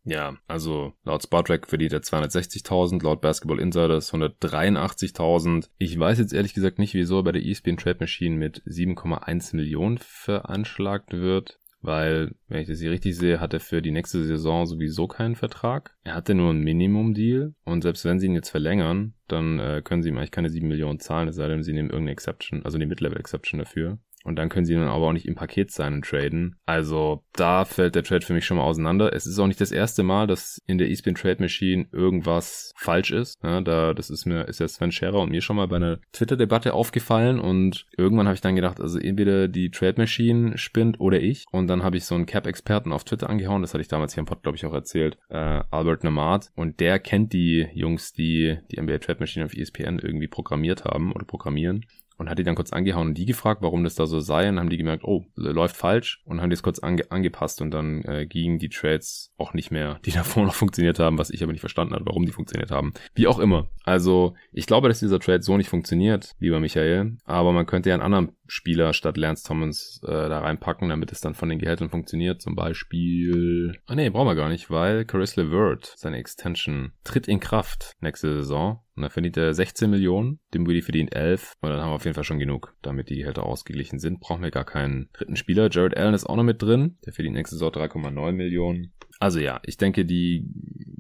Ja, also laut Spotrack verdient er 260.000, laut Basketball Insiders 183.000. Ich weiß jetzt ehrlich gesagt nicht, wieso er bei der ESPN Trade Machine mit 7,1 Millionen veranschlagt wird. Weil, wenn ich das hier richtig sehe, hat er für die nächste Saison sowieso keinen Vertrag. Er hatte nur einen Minimum-Deal und selbst wenn sie ihn jetzt verlängern, dann äh, können sie ihm eigentlich keine 7 Millionen zahlen, es sei denn, sie nehmen irgendeine Exception, also eine Mid-Level-Exception dafür. Und dann können sie dann aber auch nicht im Paket sein und traden. Also da fällt der Trade für mich schon mal auseinander. Es ist auch nicht das erste Mal, dass in der eSpin Trade Machine irgendwas falsch ist. Ja, da, das ist mir, ist ja Sven Scherer und mir schon mal bei einer Twitter-Debatte aufgefallen und irgendwann habe ich dann gedacht, also entweder die Trade Machine spinnt oder ich. Und dann habe ich so einen Cap-Experten auf Twitter angehauen, das hatte ich damals hier im Pod, glaube ich, auch erzählt, äh, Albert Namad. Und der kennt die Jungs, die die NBA Trade Machine auf ESPN irgendwie programmiert haben oder programmieren und hat die dann kurz angehauen und die gefragt, warum das da so sei und haben die gemerkt, oh, läuft falsch und haben das kurz ange angepasst und dann äh, gingen die Trades auch nicht mehr, die davor noch funktioniert haben, was ich aber nicht verstanden habe, warum die funktioniert haben. Wie auch immer. Also ich glaube, dass dieser Trade so nicht funktioniert, lieber Michael, aber man könnte ja einen anderen Spieler statt Lance Thomas äh, da reinpacken, damit es dann von den Gehältern funktioniert. Zum Beispiel, ah nee, brauchen wir gar nicht, weil Caris LeVert, seine Extension, tritt in Kraft nächste Saison und da verdient er 16 Millionen, dem Willi verdient 11. Und dann haben wir auf jeden Fall schon genug, damit die Gehälter ausgeglichen sind. Brauchen wir gar keinen dritten Spieler. Jared Allen ist auch noch mit drin. Der verdient nächste Saison 3,9 Millionen. Also ja, ich denke, die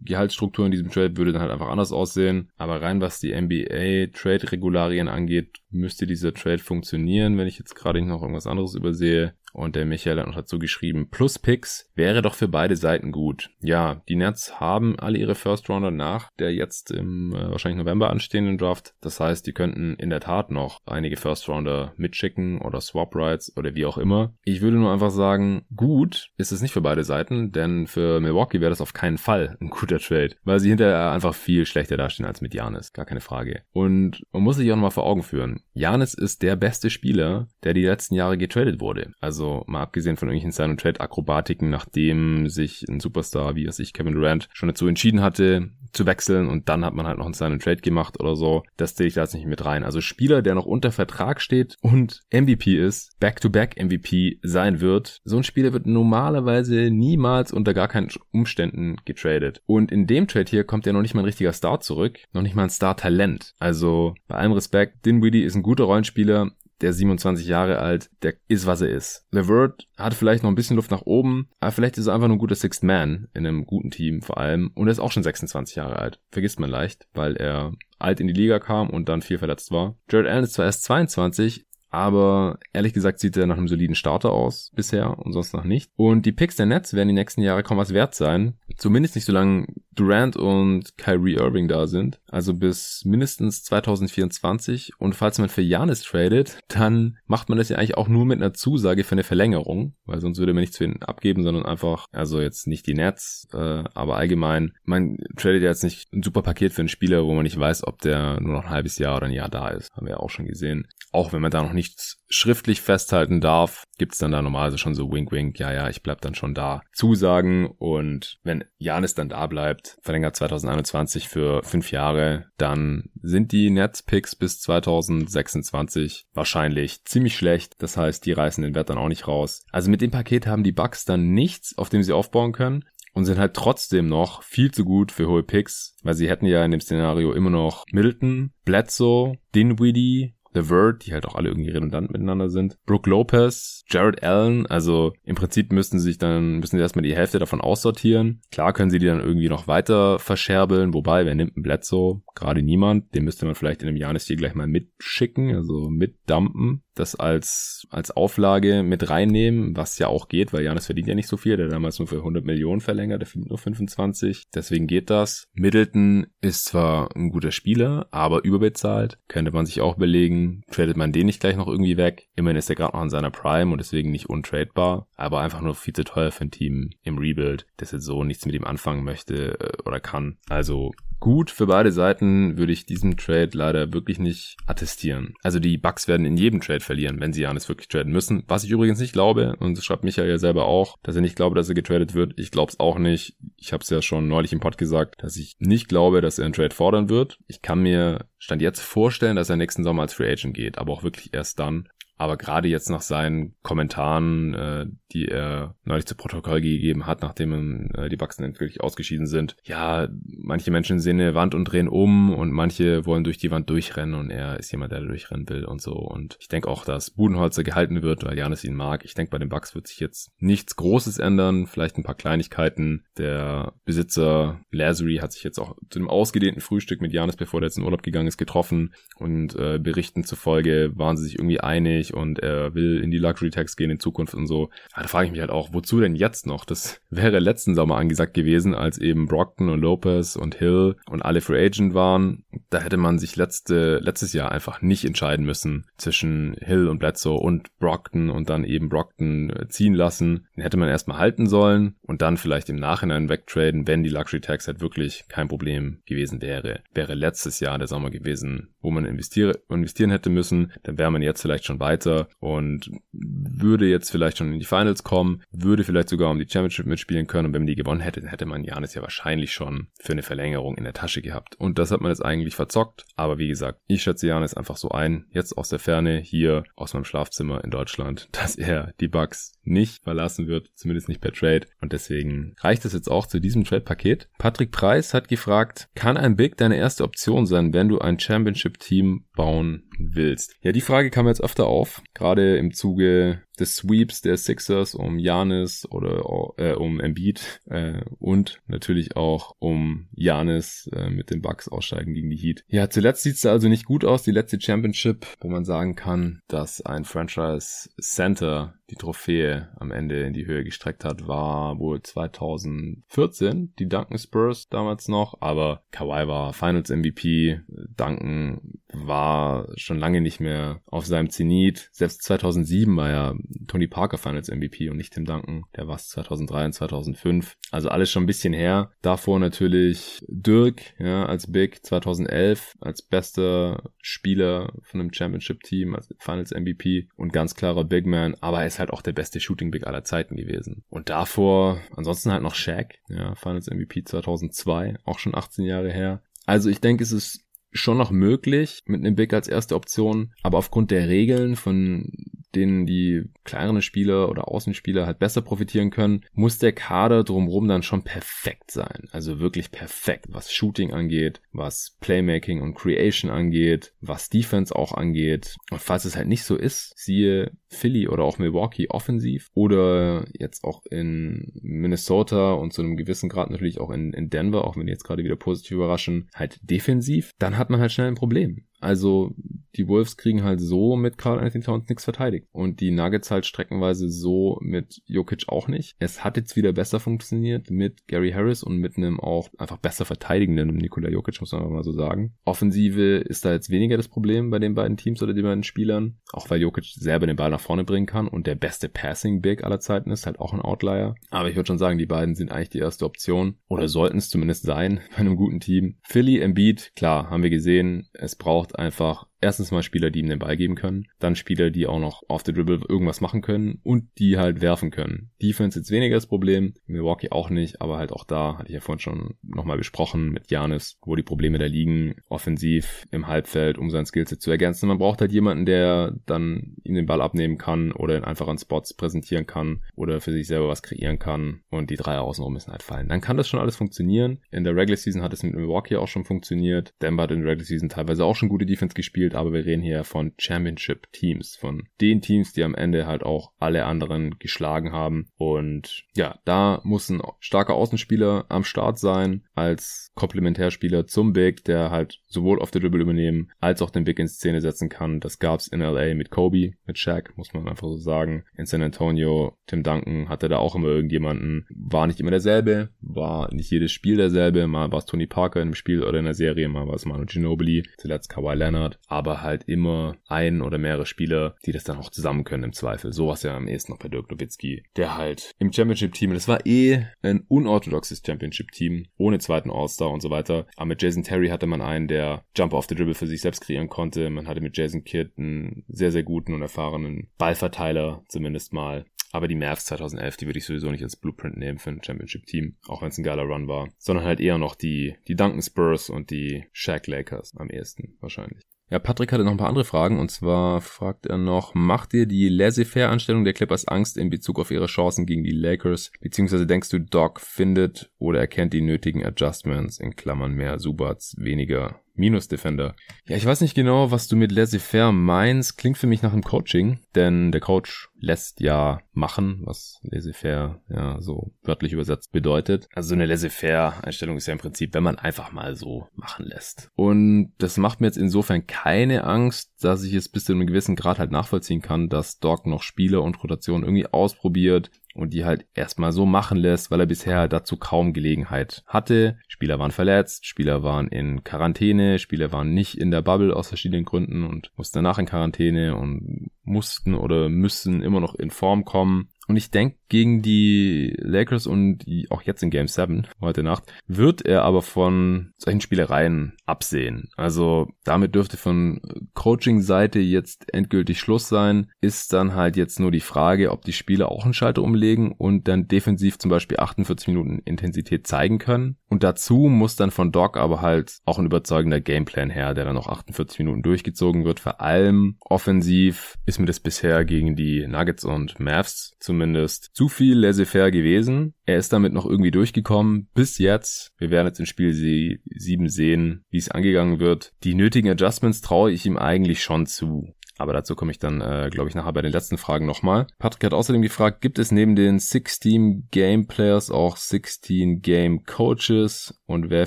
Gehaltsstruktur in diesem Trade würde dann halt einfach anders aussehen. Aber rein was die NBA Trade-Regularien angeht, müsste dieser Trade funktionieren, wenn ich jetzt gerade nicht noch irgendwas anderes übersehe. Und der Michael hat noch dazu geschrieben, plus Picks wäre doch für beide Seiten gut. Ja, die Nets haben alle ihre First Rounder nach der jetzt im äh, wahrscheinlich November anstehenden Draft. Das heißt, die könnten in der Tat noch einige First Rounder mitschicken oder Swap Rights oder wie auch immer. Ich würde nur einfach sagen, gut ist es nicht für beide Seiten, denn für Milwaukee wäre das auf keinen Fall ein guter Trade, weil sie hinterher einfach viel schlechter dastehen als mit Janis. Gar keine Frage. Und man muss sich auch nochmal vor Augen führen. Janis ist der beste Spieler, der die letzten Jahre getradet wurde. Also also mal abgesehen von irgendwelchen Sign- und Trade-Akrobatiken, nachdem sich ein Superstar wie was ich Kevin Durant schon dazu entschieden hatte, zu wechseln und dann hat man halt noch einen Sign and Trade gemacht oder so. Das zähle ich da jetzt nicht mit rein. Also Spieler, der noch unter Vertrag steht und MVP ist, Back-to-Back MVP sein wird. So ein Spieler wird normalerweise niemals unter gar keinen Umständen getradet. Und in dem Trade hier kommt ja noch nicht mal ein richtiger Star zurück, noch nicht mal ein Star-Talent. Also bei allem Respekt, Dinwiddie ist ein guter Rollenspieler, der 27 Jahre alt, der ist, was er ist. LeVert hat vielleicht noch ein bisschen Luft nach oben, aber vielleicht ist er einfach nur ein guter Sixth Man in einem guten Team vor allem. Und er ist auch schon 26 Jahre alt. Vergisst man leicht, weil er alt in die Liga kam und dann viel verletzt war. Jared Allen ist zwar erst 22, aber ehrlich gesagt sieht er nach einem soliden Starter aus bisher und sonst noch nicht. Und die Picks der Nets werden die nächsten Jahre kaum was wert sein. Zumindest nicht solange Durant und Kyrie Irving da sind. Also bis mindestens 2024. Und falls man für Janis tradet, dann macht man das ja eigentlich auch nur mit einer Zusage für eine Verlängerung. Weil sonst würde man nichts für ihn abgeben, sondern einfach, also jetzt nicht die Nets, äh, aber allgemein, man tradet ja jetzt nicht ein super Paket für einen Spieler, wo man nicht weiß, ob der nur noch ein halbes Jahr oder ein Jahr da ist. Haben wir ja auch schon gesehen. Auch wenn man da noch nichts schriftlich festhalten darf, gibt's dann da normalerweise schon so Wink Wink, ja, ja, ich bleib dann schon da. Zusagen und wenn Janis dann da bleibt, verlängert 2021 für fünf Jahre, dann sind die Nets-Picks bis 2026 wahrscheinlich ziemlich schlecht. Das heißt, die reißen den Wert dann auch nicht raus. Also mit dem Paket haben die Bucks dann nichts, auf dem sie aufbauen können und sind halt trotzdem noch viel zu gut für hohe Picks, weil sie hätten ja in dem Szenario immer noch Middleton, Bledsoe, Dinwiddie, The die halt auch alle irgendwie redundant miteinander sind. Brooke Lopez, Jared Allen, also im Prinzip müssten sie sich dann, müssen sie erstmal die Hälfte davon aussortieren. Klar können sie die dann irgendwie noch weiter verscherbeln, wobei, wer nimmt ein Bledsoe? Gerade niemand. Den müsste man vielleicht in einem Jahr hier gleich mal mitschicken, also mitdumpen das als, als Auflage mit reinnehmen, was ja auch geht, weil Janis verdient ja nicht so viel, der damals nur für 100 Millionen verlängert, der verdient nur 25, deswegen geht das. Middleton ist zwar ein guter Spieler, aber überbezahlt, könnte man sich auch belegen, tradet man den nicht gleich noch irgendwie weg. Immerhin ist er gerade noch in seiner Prime und deswegen nicht untradebar, aber einfach nur viel zu teuer für ein Team im Rebuild, das jetzt so nichts mit ihm anfangen möchte äh, oder kann. Also gut für beide Seiten würde ich diesem Trade leider wirklich nicht attestieren. Also die Bucks werden in jedem Trade verlieren, wenn sie Janis wirklich traden müssen. Was ich übrigens nicht glaube, und das schreibt Michael ja selber auch, dass er nicht glaube, dass er getradet wird. Ich glaube es auch nicht. Ich habe es ja schon neulich im Pod gesagt, dass ich nicht glaube, dass er einen Trade fordern wird. Ich kann mir Stand jetzt vorstellen, dass er nächsten Sommer als Free Agent geht, aber auch wirklich erst dann. Aber gerade jetzt nach seinen Kommentaren, äh, die er neulich zu Protokoll gegeben hat, nachdem äh, die Bucks endgültig ausgeschieden sind, ja, manche Menschen sehen eine Wand und drehen um und manche wollen durch die Wand durchrennen und er ist jemand, der durchrennen will und so. Und ich denke auch, dass Budenholzer gehalten wird, weil Janis ihn mag. Ich denke, bei den Bucks wird sich jetzt nichts Großes ändern, vielleicht ein paar Kleinigkeiten. Der Besitzer Lazary hat sich jetzt auch zu einem ausgedehnten Frühstück mit Janis, bevor der jetzt in Urlaub gegangen ist, getroffen und äh, Berichten zufolge waren sie sich irgendwie einig nicht und er will in die Luxury Tax gehen in Zukunft und so. Aber da frage ich mich halt auch, wozu denn jetzt noch? Das wäre letzten Sommer angesagt gewesen, als eben Brockton und Lopez und Hill und alle Free Agent waren. Da hätte man sich letzte, letztes Jahr einfach nicht entscheiden müssen zwischen Hill und Bledsoe und Brockton und dann eben Brockton äh, ziehen lassen. Den hätte man erstmal halten sollen und dann vielleicht im Nachhinein wegtraden, wenn die Luxury Tax halt wirklich kein Problem gewesen wäre. Wäre letztes Jahr der Sommer gewesen, wo man investiere, investieren hätte müssen, dann wäre man jetzt vielleicht schon weiter und würde jetzt vielleicht schon in die Finals kommen, würde vielleicht sogar um die Championship mitspielen können und wenn man die gewonnen hätte, dann hätte man Janis ja wahrscheinlich schon für eine Verlängerung in der Tasche gehabt. Und das hat man jetzt eigentlich verzockt, aber wie gesagt, ich schätze Janis einfach so ein, jetzt aus der Ferne, hier aus meinem Schlafzimmer in Deutschland, dass er die Bugs nicht verlassen wird, zumindest nicht per Trade und deswegen reicht es jetzt auch zu diesem Trade-Paket. Patrick Preis hat gefragt, kann ein Big deine erste Option sein, wenn du ein Championship-Team bauen willst? Ja, die Frage kam jetzt öfter auf, gerade im Zuge des Sweeps der Sixers um Janis oder äh, um Embiid äh, und natürlich auch um Janis äh, mit den Bucks aussteigen gegen die Heat. Ja, zuletzt sieht es also nicht gut aus. Die letzte Championship, wo man sagen kann, dass ein Franchise Center die Trophäe am Ende in die Höhe gestreckt hat, war wohl 2014. Die Duncan Spurs damals noch, aber Kawhi war Finals MVP. Duncan war schon lange nicht mehr auf seinem Zenit. Selbst 2007 war ja Tony Parker Finals MVP und nicht Tim Duncan. Der war es 2003 und 2005. Also alles schon ein bisschen her. Davor natürlich Dirk, ja, als Big 2011, als bester Spieler von einem Championship-Team, als Finals MVP und ganz klarer Big Man. Aber er ist halt auch der beste Shooting Big aller Zeiten gewesen. Und davor, ansonsten halt noch Shaq, ja, Finals MVP 2002, auch schon 18 Jahre her. Also ich denke, es ist schon noch möglich mit einem Big als erste Option, aber aufgrund der Regeln von denen die kleineren Spieler oder Außenspieler halt besser profitieren können, muss der Kader drumherum dann schon perfekt sein. Also wirklich perfekt, was Shooting angeht, was Playmaking und Creation angeht, was Defense auch angeht. Und falls es halt nicht so ist, siehe Philly oder auch Milwaukee offensiv oder jetzt auch in Minnesota und zu einem gewissen Grad natürlich auch in, in Denver, auch wenn die jetzt gerade wieder positiv überraschen, halt defensiv, dann hat man halt schnell ein Problem. Also die Wolves kriegen halt so mit Carl Anthony Towns nichts verteidigt. Und die Nuggets halt streckenweise so mit Jokic auch nicht. Es hat jetzt wieder besser funktioniert mit Gary Harris und mit einem auch einfach besser verteidigenden Nikola Jokic, muss man mal so sagen. Offensive ist da jetzt weniger das Problem bei den beiden Teams oder den beiden Spielern. Auch weil Jokic selber den Ball nach vorne bringen kann und der beste Passing Big aller Zeiten ist, halt auch ein Outlier. Aber ich würde schon sagen, die beiden sind eigentlich die erste Option. Oder sollten es zumindest sein bei einem guten Team. Philly, Embiid, klar, haben wir gesehen. Es braucht braucht einfach erstens mal Spieler, die ihm den Ball geben können, dann Spieler, die auch noch auf der Dribble irgendwas machen können und die halt werfen können. Defense jetzt weniger das Problem, Milwaukee auch nicht, aber halt auch da, hatte ich ja vorhin schon nochmal besprochen mit Janis, wo die Probleme da liegen, offensiv im Halbfeld, um sein Skillset zu ergänzen. Man braucht halt jemanden, der dann ihm den Ball abnehmen kann oder in einfachen Spots präsentieren kann oder für sich selber was kreieren kann und die drei außenrum müssen halt fallen. Dann kann das schon alles funktionieren. In der Regular Season hat es mit Milwaukee auch schon funktioniert. Denver hat in der Regular Season teilweise auch schon gute Defense gespielt gespielt, aber wir reden hier von Championship-Teams, von den Teams, die am Ende halt auch alle anderen geschlagen haben. Und ja, da muss ein starker Außenspieler am Start sein, als Komplementärspieler zum Big, der halt sowohl auf der Dribble übernehmen, als auch den Big in Szene setzen kann. Das gab's in LA mit Kobe, mit Shaq, muss man einfach so sagen. In San Antonio, Tim Duncan hatte da auch immer irgendjemanden, war nicht immer derselbe, war nicht jedes Spiel derselbe, mal war es Tony Parker einem Spiel oder in einer Serie, mal war es Manu Ginobili, zuletzt Kawhi Leonard, aber halt immer ein oder mehrere Spieler, die das dann auch zusammen können im Zweifel. Sowas ja am ehesten noch bei Dirk Nowitzki, der halt im Championship-Team, das war eh ein unorthodoxes Championship-Team, ohne zweiten All-Star und so weiter. Aber mit Jason Terry hatte man einen, der Jump off the Dribble für sich selbst kreieren konnte. Man hatte mit Jason Kidd einen sehr, sehr guten und erfahrenen Ballverteiler zumindest mal. Aber die Mavs 2011, die würde ich sowieso nicht als Blueprint nehmen für ein Championship-Team, auch wenn es ein geiler Run war, sondern halt eher noch die, die Duncan Spurs und die Shaq Lakers am ehesten wahrscheinlich. Ja, Patrick hatte noch ein paar andere Fragen und zwar fragt er noch, macht dir die laissez-faire-Anstellung der Clippers Angst in Bezug auf ihre Chancen gegen die Lakers? Beziehungsweise denkst du, Doc findet oder erkennt die nötigen Adjustments, in Klammern mehr Subats, weniger Minus Defender. Ja, ich weiß nicht genau, was du mit laissez-faire meinst. Klingt für mich nach einem Coaching, denn der Coach lässt ja machen, was laissez-faire ja so wörtlich übersetzt bedeutet. Also so eine laissez-faire Einstellung ist ja im Prinzip, wenn man einfach mal so machen lässt. Und das macht mir jetzt insofern keine Angst, dass ich es bis zu einem gewissen Grad halt nachvollziehen kann, dass Doc noch Spieler und Rotation irgendwie ausprobiert, und die halt erstmal so machen lässt, weil er bisher dazu kaum Gelegenheit hatte. Spieler waren verletzt, Spieler waren in Quarantäne, Spieler waren nicht in der Bubble aus verschiedenen Gründen und mussten danach in Quarantäne und mussten oder müssen immer noch in Form kommen. Und ich denke, gegen die Lakers und auch jetzt in Game 7 heute Nacht wird er aber von solchen Spielereien absehen. Also damit dürfte von Coaching-Seite jetzt endgültig Schluss sein. Ist dann halt jetzt nur die Frage, ob die Spieler auch einen Schalter umlegen und dann defensiv zum Beispiel 48 Minuten Intensität zeigen können. Und dazu muss dann von Doc aber halt auch ein überzeugender Gameplan her, der dann noch 48 Minuten durchgezogen wird. Vor allem offensiv ist mir das bisher gegen die Nuggets und Mavs zumindest zu viel laissez-faire gewesen. Er ist damit noch irgendwie durchgekommen. Bis jetzt. Wir werden jetzt in Spiel 7 sehen, wie es angegangen wird. Die nötigen Adjustments traue ich ihm eigentlich schon zu. Aber dazu komme ich dann, äh, glaube ich, nachher bei den letzten Fragen nochmal. Patrick hat außerdem gefragt, gibt es neben den 16 Game Players auch 16 Game Coaches? Und wer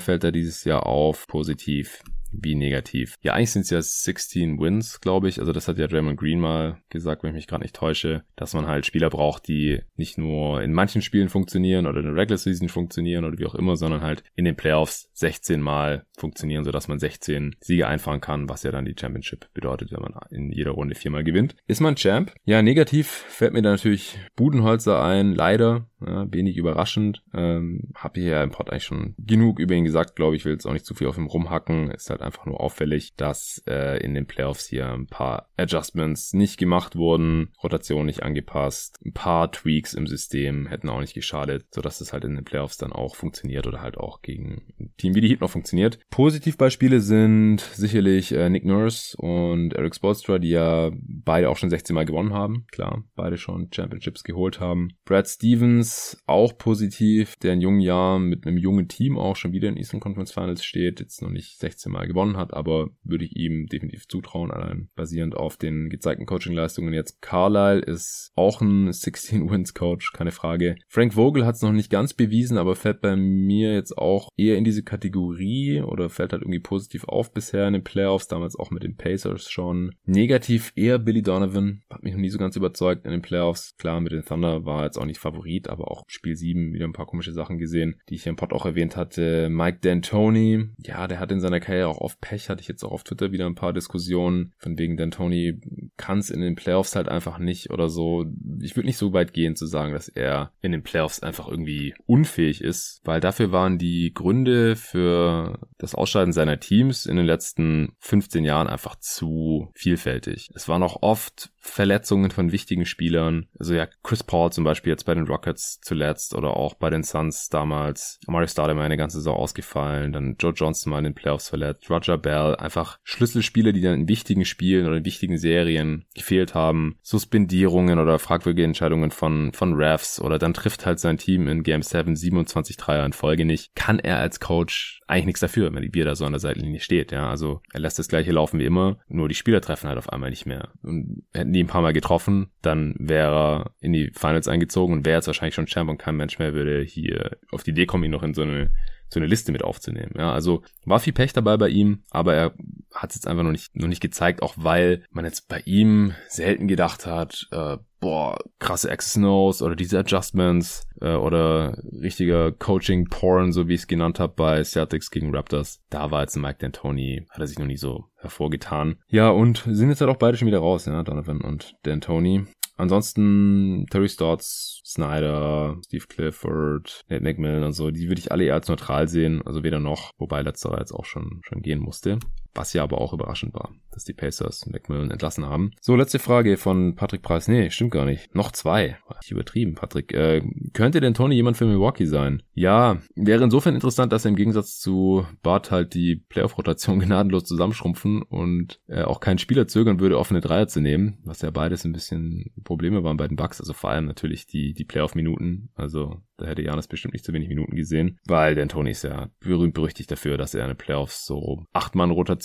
fällt da dieses Jahr auf? Positiv wie negativ. Ja, eigentlich sind es ja 16 Wins, glaube ich. Also das hat ja Draymond Green mal gesagt, wenn ich mich gerade nicht täusche, dass man halt Spieler braucht, die nicht nur in manchen Spielen funktionieren oder in der Regular Season funktionieren oder wie auch immer, sondern halt in den Playoffs 16 Mal funktionieren, sodass man 16 Siege einfahren kann, was ja dann die Championship bedeutet, wenn man in jeder Runde viermal gewinnt. Ist man Champ? Ja, negativ fällt mir da natürlich Budenholzer ein, leider. Ja, wenig überraschend. Ähm, Habe hier ja im Pod eigentlich schon genug über ihn gesagt, glaube ich, will jetzt auch nicht zu viel auf ihm rumhacken. Ist halt einfach nur auffällig, dass äh, in den Playoffs hier ein paar Adjustments nicht gemacht wurden, Rotation nicht angepasst, ein paar Tweaks im System hätten auch nicht geschadet, sodass es halt in den Playoffs dann auch funktioniert oder halt auch gegen ein Team wie die Heat noch funktioniert. Positivbeispiele sind sicherlich äh, Nick Nurse und Eric Spolstra, die ja beide auch schon 16 Mal gewonnen haben. Klar, beide schon Championships geholt haben. Brad Stevens auch positiv, der in jungen Jahren mit einem jungen Team auch schon wieder in Eastern Conference Finals steht, jetzt noch nicht 16 Mal gewonnen hat, aber würde ich ihm definitiv zutrauen, allein basierend auf den gezeigten Coaching-Leistungen. Jetzt Carlisle ist auch ein 16-Wins-Coach, keine Frage. Frank Vogel hat es noch nicht ganz bewiesen, aber fällt bei mir jetzt auch eher in diese Kategorie oder fällt halt irgendwie positiv auf bisher in den Playoffs, damals auch mit den Pacers schon. Negativ eher Billy Donovan, hat mich noch nie so ganz überzeugt in den Playoffs. Klar, mit den Thunder war jetzt auch nicht Favorit, aber auch Spiel 7 wieder ein paar komische Sachen gesehen, die ich im Pod auch erwähnt hatte. Mike D'Antoni, ja, der hat in seiner Karriere auch oft Pech, hatte ich jetzt auch auf Twitter wieder ein paar Diskussionen, von wegen D'Antoni kann es in den Playoffs halt einfach nicht oder so. Ich würde nicht so weit gehen zu sagen, dass er in den Playoffs einfach irgendwie unfähig ist, weil dafür waren die Gründe für das Ausscheiden seiner Teams in den letzten 15 Jahren einfach zu vielfältig. Es waren auch oft Verletzungen von wichtigen Spielern. Also ja, Chris Paul zum Beispiel jetzt bei den Rockets zuletzt oder auch bei den Suns damals. Amari Stoudemire eine ganze Saison ausgefallen. Dann Joe Johnson mal in den Playoffs verletzt. Roger Bell. Einfach Schlüsselspiele, die dann in wichtigen Spielen oder in wichtigen Serien gefehlt haben. Suspendierungen oder fragwürdige Entscheidungen von, von Refs oder dann trifft halt sein Team in Game 7 27 Dreier in Folge nicht. Kann er als Coach eigentlich nichts dafür, wenn die Bier da so an der Seitenlinie steht. Ja, also er lässt das gleiche laufen wie immer. Nur die Spieler treffen halt auf einmal nicht mehr. Und hätten die ein paar Mal getroffen, dann wäre er in die Finals eingezogen und wäre jetzt wahrscheinlich schon Champ und kein Mensch mehr würde hier auf die Idee kommen, ihn noch in so eine so eine Liste mit aufzunehmen. Ja, also war viel Pech dabei bei ihm, aber er hat es jetzt einfach noch nicht, noch nicht gezeigt, auch weil man jetzt bei ihm selten gedacht hat, äh, boah, krasse X-Snows oder diese Adjustments, äh, oder richtiger Coaching-Porn, so wie ich es genannt habe, bei Celtics gegen Raptors. Da war jetzt Mike D'Antoni, hat er sich noch nie so hervorgetan. Ja, und sind jetzt halt auch beide schon wieder raus, ja, Donovan und D'Antoni. Ansonsten Terry Stotts, Snyder, Steve Clifford, Nate McMillan und so, die würde ich alle eher als neutral sehen, also weder noch, wobei letzterer jetzt auch schon, schon gehen musste. Was ja aber auch überraschend war, dass die Pacers McMillan entlassen haben. So, letzte Frage von Patrick Preis. Nee, stimmt gar nicht. Noch zwei. Ich übertrieben, Patrick. Äh, könnte denn Tony jemand für Milwaukee sein? Ja, wäre insofern interessant, dass er im Gegensatz zu Bart halt die Playoff-Rotation gnadenlos zusammenschrumpfen und äh, auch keinen Spieler zögern würde, offene Dreier zu nehmen, was ja beides ein bisschen Probleme waren bei den Bucks. Also vor allem natürlich die, die Playoff-Minuten. Also da hätte Janis bestimmt nicht zu wenig Minuten gesehen, weil der Tony ist ja berühmt berüchtigt dafür, dass er eine Playoffs so acht Mann Rotation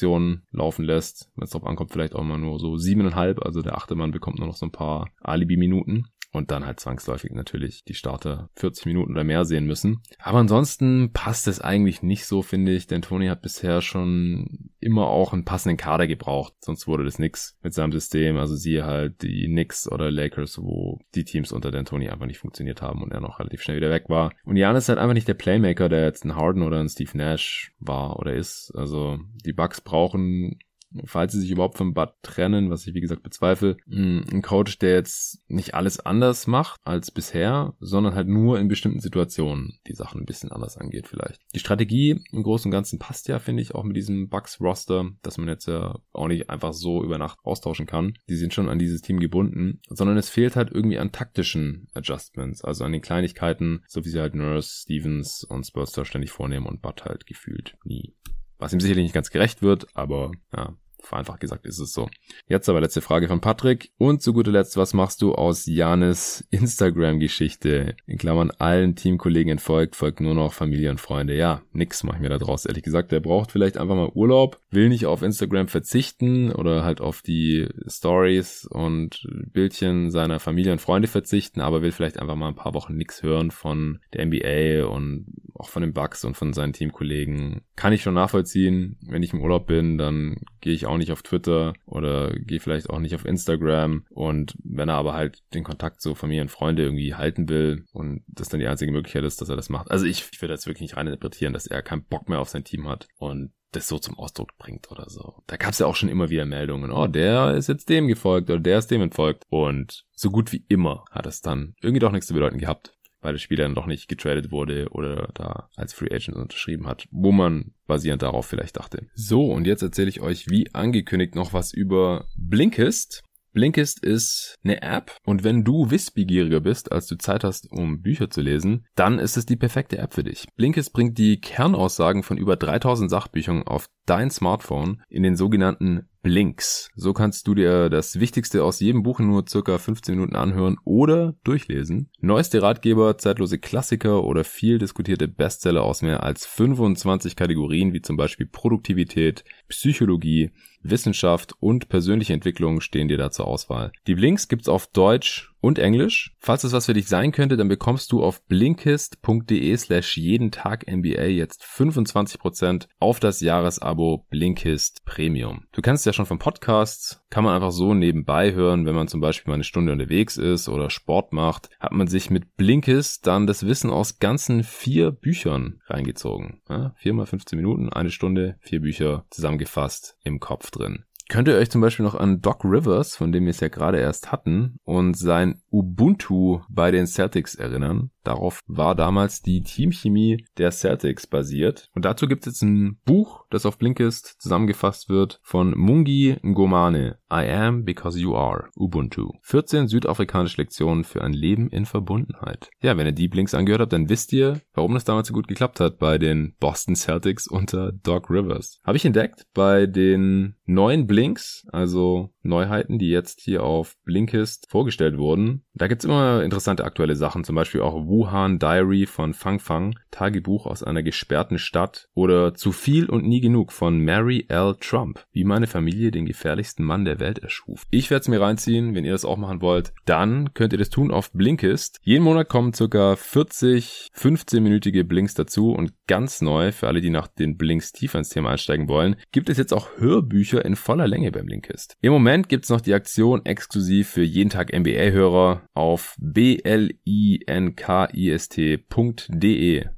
laufen lässt. Wenn es drauf ankommt, vielleicht auch mal nur so siebeneinhalb. Also der achte Mann bekommt nur noch so ein paar Alibi-Minuten und dann halt zwangsläufig natürlich die Starter 40 Minuten oder mehr sehen müssen. Aber ansonsten passt es eigentlich nicht so, finde ich, denn Tony hat bisher schon immer auch einen passenden Kader gebraucht, sonst wurde das nix mit seinem System. Also siehe halt die Knicks oder Lakers, wo die Teams unter D'Antoni einfach nicht funktioniert haben und er noch relativ schnell wieder weg war. Und Jan ist halt einfach nicht der Playmaker, der jetzt ein Harden oder ein Steve Nash war oder ist. Also die Bucks brauchen falls sie sich überhaupt vom Bud trennen, was ich wie gesagt bezweifle, hm, ein Coach, der jetzt nicht alles anders macht als bisher, sondern halt nur in bestimmten Situationen die Sachen ein bisschen anders angeht vielleicht. Die Strategie im Großen und Ganzen passt ja, finde ich, auch mit diesem Bucks-Roster, dass man jetzt ja auch nicht einfach so über Nacht austauschen kann. Die sind schon an dieses Team gebunden, sondern es fehlt halt irgendwie an taktischen Adjustments, also an den Kleinigkeiten, so wie sie halt Nurse, Stevens und Spurster ständig vornehmen und Bud halt gefühlt nie. Was ihm sicherlich nicht ganz gerecht wird, aber ja, Vereinfacht gesagt ist es so. Jetzt aber letzte Frage von Patrick. Und zu guter Letzt, was machst du aus Janis Instagram-Geschichte? In Klammern allen Teamkollegen entfolgt, folgt nur noch Familie und Freunde. Ja, nix mach ich mir da draus, ehrlich gesagt. Der braucht vielleicht einfach mal Urlaub, will nicht auf Instagram verzichten oder halt auf die Stories und Bildchen seiner Familie und Freunde verzichten, aber will vielleicht einfach mal ein paar Wochen nix hören von der NBA und auch von den Bugs und von seinen Teamkollegen. Kann ich schon nachvollziehen. Wenn ich im Urlaub bin, dann gehe ich auch nicht auf Twitter oder gehe vielleicht auch nicht auf Instagram. Und wenn er aber halt den Kontakt zu Familie und Freunde irgendwie halten will und das dann die einzige Möglichkeit ist, dass er das macht. Also ich, ich würde jetzt wirklich nicht rein interpretieren, dass er keinen Bock mehr auf sein Team hat und das so zum Ausdruck bringt oder so. Da gab es ja auch schon immer wieder Meldungen, oh, der ist jetzt dem gefolgt oder der ist dem entfolgt. Und so gut wie immer hat es dann irgendwie doch nichts zu bedeuten gehabt weil der Spieler dann doch nicht getradet wurde oder da als Free Agent unterschrieben hat, wo man basierend darauf vielleicht dachte. So, und jetzt erzähle ich euch wie angekündigt noch was über Blinkist. Blinkist ist eine App und wenn du wissbegieriger bist, als du Zeit hast, um Bücher zu lesen, dann ist es die perfekte App für dich. Blinkist bringt die Kernaussagen von über 3000 Sachbüchern auf dein Smartphone in den sogenannten Blinks. So kannst du dir das Wichtigste aus jedem Buch in nur circa 15 Minuten anhören oder durchlesen. Neueste Ratgeber, zeitlose Klassiker oder viel diskutierte Bestseller aus mehr als 25 Kategorien wie zum Beispiel Produktivität, Psychologie, Wissenschaft und persönliche Entwicklung stehen dir da zur Auswahl. Die Blinks gibt's auf Deutsch und Englisch. Falls es was für dich sein könnte, dann bekommst du auf blinkist.de slash jeden Tag NBA jetzt 25% auf das Jahresabo Blinkist Premium. Du kennst ja schon von Podcasts, kann man einfach so nebenbei hören, wenn man zum Beispiel mal eine Stunde unterwegs ist oder Sport macht, hat man sich mit Blinkist dann das Wissen aus ganzen vier Büchern reingezogen. Ja, vier mal 15 Minuten, eine Stunde, vier Bücher zusammengefasst im Kopf drin. Könnt ihr euch zum Beispiel noch an Doc Rivers, von dem wir es ja gerade erst hatten, und sein Ubuntu bei den Celtics erinnern? Darauf war damals die Teamchemie der Celtics basiert. Und dazu gibt es jetzt ein Buch, das auf Blinkist zusammengefasst wird von Mungi Ngomane. I am because you are. Ubuntu. 14 südafrikanische Lektionen für ein Leben in Verbundenheit. Ja, wenn ihr die Blinks angehört habt, dann wisst ihr, warum das damals so gut geklappt hat bei den Boston Celtics unter Doc Rivers. Habe ich entdeckt bei den neuen Blinks, also Neuheiten, die jetzt hier auf Blinkist vorgestellt wurden. Da gibt's immer interessante aktuelle Sachen, zum Beispiel auch Wuhan Diary von Fang Fang, Tagebuch aus einer gesperrten Stadt oder Zu viel und nie nie genug von Mary L. Trump, wie meine Familie den gefährlichsten Mann der Welt erschuf. Ich werde es mir reinziehen, wenn ihr das auch machen wollt. Dann könnt ihr das tun auf Blinkist. Jeden Monat kommen circa 40 15-minütige Blinks dazu und ganz neu, für alle, die nach den Blinks tiefer ins Thema einsteigen wollen, gibt es jetzt auch Hörbücher in voller Länge beim Blinkist. Im Moment gibt es noch die Aktion exklusiv für jeden Tag NBA-Hörer auf blinkist.de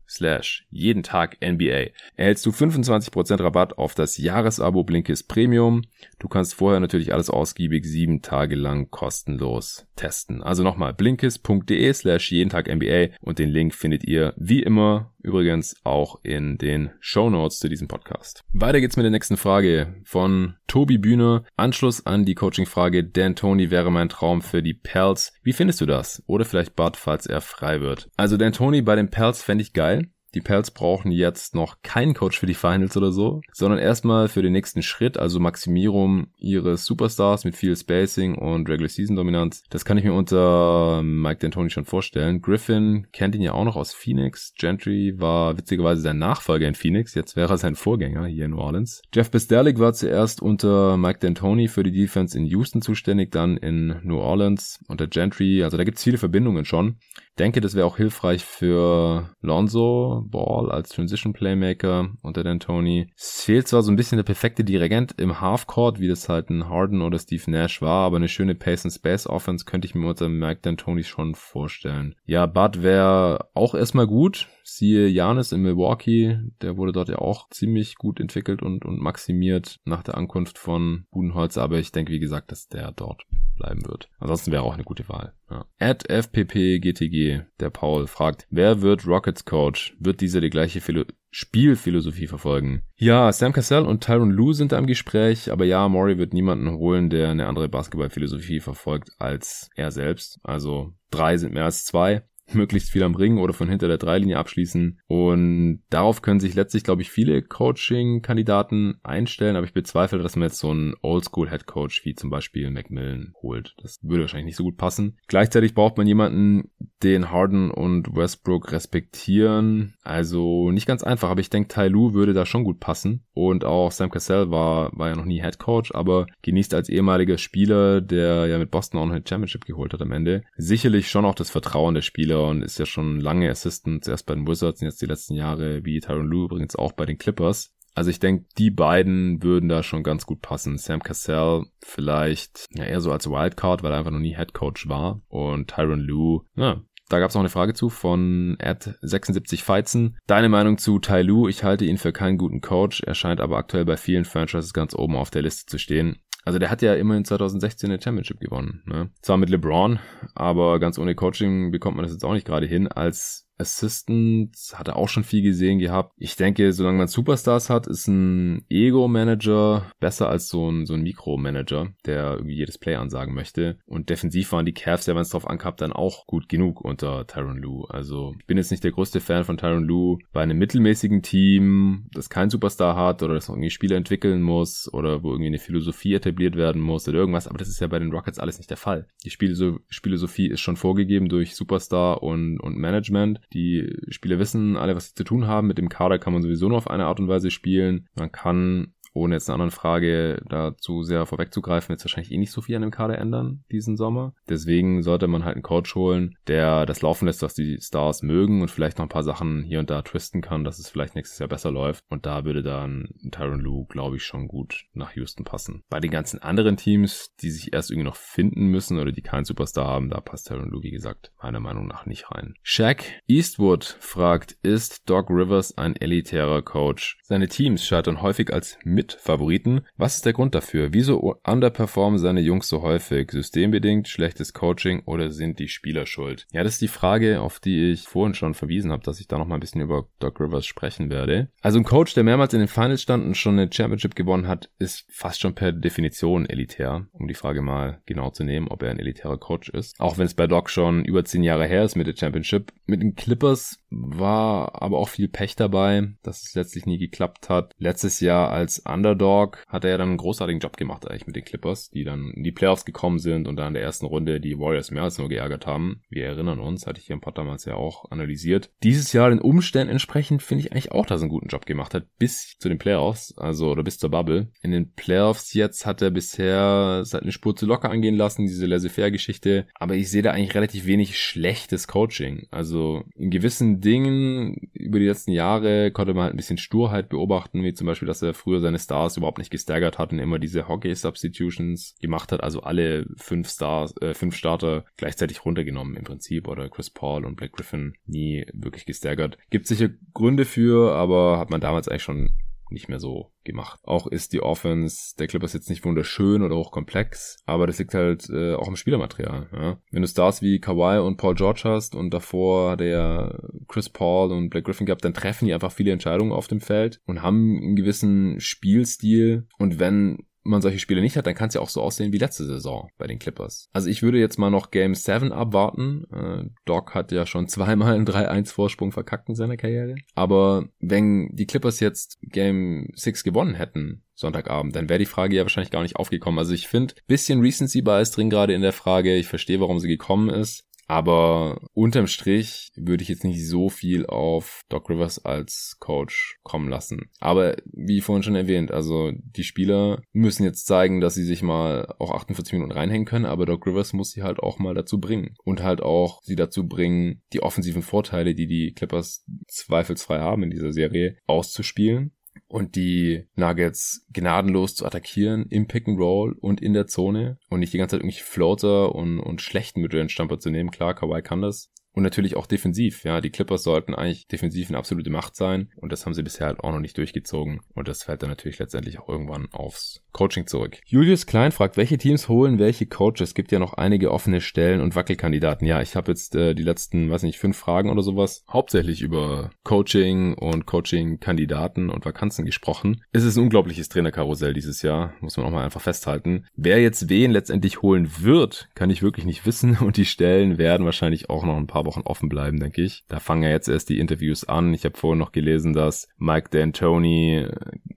slash jeden Tag NBA erhältst du 25% Rabatt auf das Jahresabo Blinkist Premium. Du kannst vorher natürlich alles ausgiebig sieben Tage lang kostenlos testen. Also nochmal blinkist.de slash jeden Tag NBA und den Link findet ihr wie immer übrigens auch in den Show Notes zu diesem Podcast. Weiter geht's mit der nächsten Frage von Tobi Bühner. Anschluss an die Coaching-Frage, Dan Tony wäre mein Traum für die Pels. Wie findest du das? Oder vielleicht Bud, falls er frei wird. Also Dan Tony bei den Pels fände ich geil. Die Pels brauchen jetzt noch keinen Coach für die Finals oder so, sondern erstmal für den nächsten Schritt, also Maximierung ihres Superstars mit viel Spacing und Regular Season Dominanz. Das kann ich mir unter Mike D'Antoni schon vorstellen. Griffin kennt ihn ja auch noch aus Phoenix. Gentry war witzigerweise sein Nachfolger in Phoenix. Jetzt wäre er sein Vorgänger hier in New Orleans. Jeff Bisderlik war zuerst unter Mike D'Antoni für die Defense in Houston zuständig, dann in New Orleans unter Gentry. Also da gibt's viele Verbindungen schon denke, das wäre auch hilfreich für Lonzo Ball als Transition Playmaker unter D'Antoni. Es fehlt zwar so ein bisschen der perfekte Dirigent im Halfcourt, wie das halt ein Harden oder Steve Nash war, aber eine schöne Pace and Space Offense könnte ich mir unter Mike D'Antoni schon vorstellen. Ja, Bud wäre auch erstmal gut. Siehe Janis in Milwaukee, der wurde dort ja auch ziemlich gut entwickelt und, und maximiert nach der Ankunft von Budenholzer, aber ich denke, wie gesagt, dass der dort bleiben wird. Ansonsten wäre auch eine gute Wahl. Ja. At FPPGTG, der Paul, fragt, wer wird Rockets Coach? Wird dieser die gleiche Philo Spielphilosophie verfolgen? Ja, Sam Cassell und Tyron Lue sind da im Gespräch, aber ja, Maury wird niemanden holen, der eine andere Basketballphilosophie verfolgt als er selbst. Also drei sind mehr als zwei möglichst viel am Ring oder von hinter der Dreilinie abschließen. Und darauf können sich letztlich, glaube ich, viele Coaching-Kandidaten einstellen, aber ich bezweifle, dass man jetzt so einen Oldschool-Head-Coach wie zum Beispiel Macmillan holt. Das würde wahrscheinlich nicht so gut passen. Gleichzeitig braucht man jemanden, den Harden und Westbrook respektieren. Also nicht ganz einfach, aber ich denke, Tai Lu würde da schon gut passen. Und auch Sam Cassell war, war ja noch nie Head Coach, aber genießt als ehemaliger Spieler, der ja mit Boston auch eine Championship geholt hat am Ende, sicherlich schon auch das Vertrauen der Spieler und ist ja schon lange Assistant, zuerst bei den Wizards und jetzt die letzten Jahre wie Tyron Lue übrigens auch bei den Clippers. Also ich denke, die beiden würden da schon ganz gut passen. Sam Cassell vielleicht ja, eher so als Wildcard, weil er einfach noch nie Head Coach war. Und Tyron Lue, ja, da gab es noch eine Frage zu von Ad76 Feizen. Deine Meinung zu Tai Lu? Ich halte ihn für keinen guten Coach. Er scheint aber aktuell bei vielen Franchises ganz oben auf der Liste zu stehen. Also der hat ja immerhin 2016 eine Championship gewonnen. Ne? Zwar mit LeBron, aber ganz ohne Coaching bekommt man das jetzt auch nicht gerade hin. Als Assistant hat er auch schon viel gesehen gehabt. Ich denke, solange man Superstars hat, ist ein Ego-Manager besser als so ein, so ein Mikro-Manager, der irgendwie jedes Play ansagen möchte. Und defensiv waren die Cavs ja, wenn es drauf ankam, dann auch gut genug unter Tyron Lue. Also ich bin jetzt nicht der größte Fan von Tyron Lue. Bei einem mittelmäßigen Team, das kein Superstar hat oder das irgendwie Spieler entwickeln muss oder wo irgendwie eine Philosophie etabliert werden muss oder irgendwas. Aber das ist ja bei den Rockets alles nicht der Fall. Die Spielphilosophie ist schon vorgegeben durch Superstar und, und Management. Die Spieler wissen alle, was sie zu tun haben. Mit dem Kader kann man sowieso nur auf eine Art und Weise spielen. Man kann ohne jetzt eine andere Frage dazu sehr vorwegzugreifen, jetzt wahrscheinlich eh nicht so viel an dem Kader ändern diesen Sommer. Deswegen sollte man halt einen Coach holen, der das laufen lässt, was die Stars mögen und vielleicht noch ein paar Sachen hier und da twisten kann, dass es vielleicht nächstes Jahr besser läuft. Und da würde dann Tyron Lue, glaube ich, schon gut nach Houston passen. Bei den ganzen anderen Teams, die sich erst irgendwie noch finden müssen oder die keinen Superstar haben, da passt Tyron Lue, wie gesagt, meiner Meinung nach nicht rein. Shaq Eastwood fragt, ist Doc Rivers ein elitärer Coach? Seine Teams scheitern häufig als Mitfavoriten. Was ist der Grund dafür? Wieso underperformen seine Jungs so häufig? Systembedingt, schlechtes Coaching oder sind die Spieler schuld? Ja, das ist die Frage, auf die ich vorhin schon verwiesen habe, dass ich da noch mal ein bisschen über Doc Rivers sprechen werde. Also ein Coach, der mehrmals in den Finals stand und schon eine Championship gewonnen hat, ist fast schon per Definition elitär, um die Frage mal genau zu nehmen, ob er ein elitärer Coach ist. Auch wenn es bei Doc schon über zehn Jahre her ist mit der Championship. Mit den Clippers war aber auch viel Pech dabei, dass es letztlich nie geklappt hat. Letztes Jahr als Underdog hat er ja dann einen großartigen Job gemacht eigentlich mit den Clippers, die dann in die Playoffs gekommen sind und dann in der ersten Runde die Warriors mehr als nur geärgert haben. Wir erinnern uns, hatte ich hier im Pod damals ja auch analysiert. Dieses Jahr den Umständen entsprechend finde ich eigentlich auch, dass er einen guten Job gemacht hat, bis zu den Playoffs, also oder bis zur Bubble. In den Playoffs jetzt hat er bisher seit eine Spur zu locker angehen lassen, diese laissez-faire-Geschichte, aber ich sehe da eigentlich relativ wenig schlechtes Coaching. Also in gewissen Dingen über die letzten Jahre konnte man halt ein bisschen Sturheit beobachten, wie zum Beispiel, dass er früher seine Stars überhaupt nicht gestaggert hat und immer diese Hockey-Substitutions gemacht hat, also alle fünf Stars, äh, fünf Starter gleichzeitig runtergenommen im Prinzip oder Chris Paul und Black Griffin nie wirklich gestaggert. Gibt sicher Gründe für, aber hat man damals eigentlich schon nicht mehr so gemacht. Auch ist die Offense der Clippers jetzt nicht wunderschön oder hochkomplex, aber das liegt halt äh, auch im Spielermaterial. Ja? Wenn du Stars wie Kawhi und Paul George hast und davor der Chris Paul und Black Griffin gehabt, dann treffen die einfach viele Entscheidungen auf dem Feld und haben einen gewissen Spielstil und wenn man solche Spiele nicht hat, dann kann es ja auch so aussehen wie letzte Saison bei den Clippers. Also ich würde jetzt mal noch Game 7 abwarten. Äh, Doc hat ja schon zweimal einen 3-1 Vorsprung verkackt in seiner Karriere. Aber wenn die Clippers jetzt Game 6 gewonnen hätten, Sonntagabend, dann wäre die Frage ja wahrscheinlich gar nicht aufgekommen. Also ich finde, bisschen Recency Bias drin gerade in der Frage. Ich verstehe, warum sie gekommen ist. Aber unterm Strich würde ich jetzt nicht so viel auf Doc Rivers als Coach kommen lassen. Aber wie vorhin schon erwähnt, also die Spieler müssen jetzt zeigen, dass sie sich mal auch 48 Minuten reinhängen können, aber Doc Rivers muss sie halt auch mal dazu bringen. Und halt auch sie dazu bringen, die offensiven Vorteile, die die Clippers zweifelsfrei haben in dieser Serie, auszuspielen und die Nuggets gnadenlos zu attackieren im Pick and Roll und in der Zone und nicht die ganze Zeit irgendwie Floater und, und schlechten Midrange-Stamper zu nehmen. Klar, Kawhi kann das, und natürlich auch defensiv, ja. Die Clippers sollten eigentlich defensiv eine absolute Macht sein. Und das haben sie bisher halt auch noch nicht durchgezogen. Und das fällt dann natürlich letztendlich auch irgendwann aufs Coaching zurück. Julius Klein fragt, welche Teams holen welche Coaches? Es gibt ja noch einige offene Stellen und Wackelkandidaten. Ja, ich habe jetzt äh, die letzten, weiß nicht, fünf Fragen oder sowas hauptsächlich über Coaching und Coaching-Kandidaten und Vakanzen gesprochen. Es ist ein unglaubliches Trainerkarussell dieses Jahr, muss man auch mal einfach festhalten. Wer jetzt wen letztendlich holen wird, kann ich wirklich nicht wissen. Und die Stellen werden wahrscheinlich auch noch ein paar Wochen offen bleiben, denke ich. Da fangen ja jetzt erst die Interviews an. Ich habe vorhin noch gelesen, dass Mike D'Antoni äh,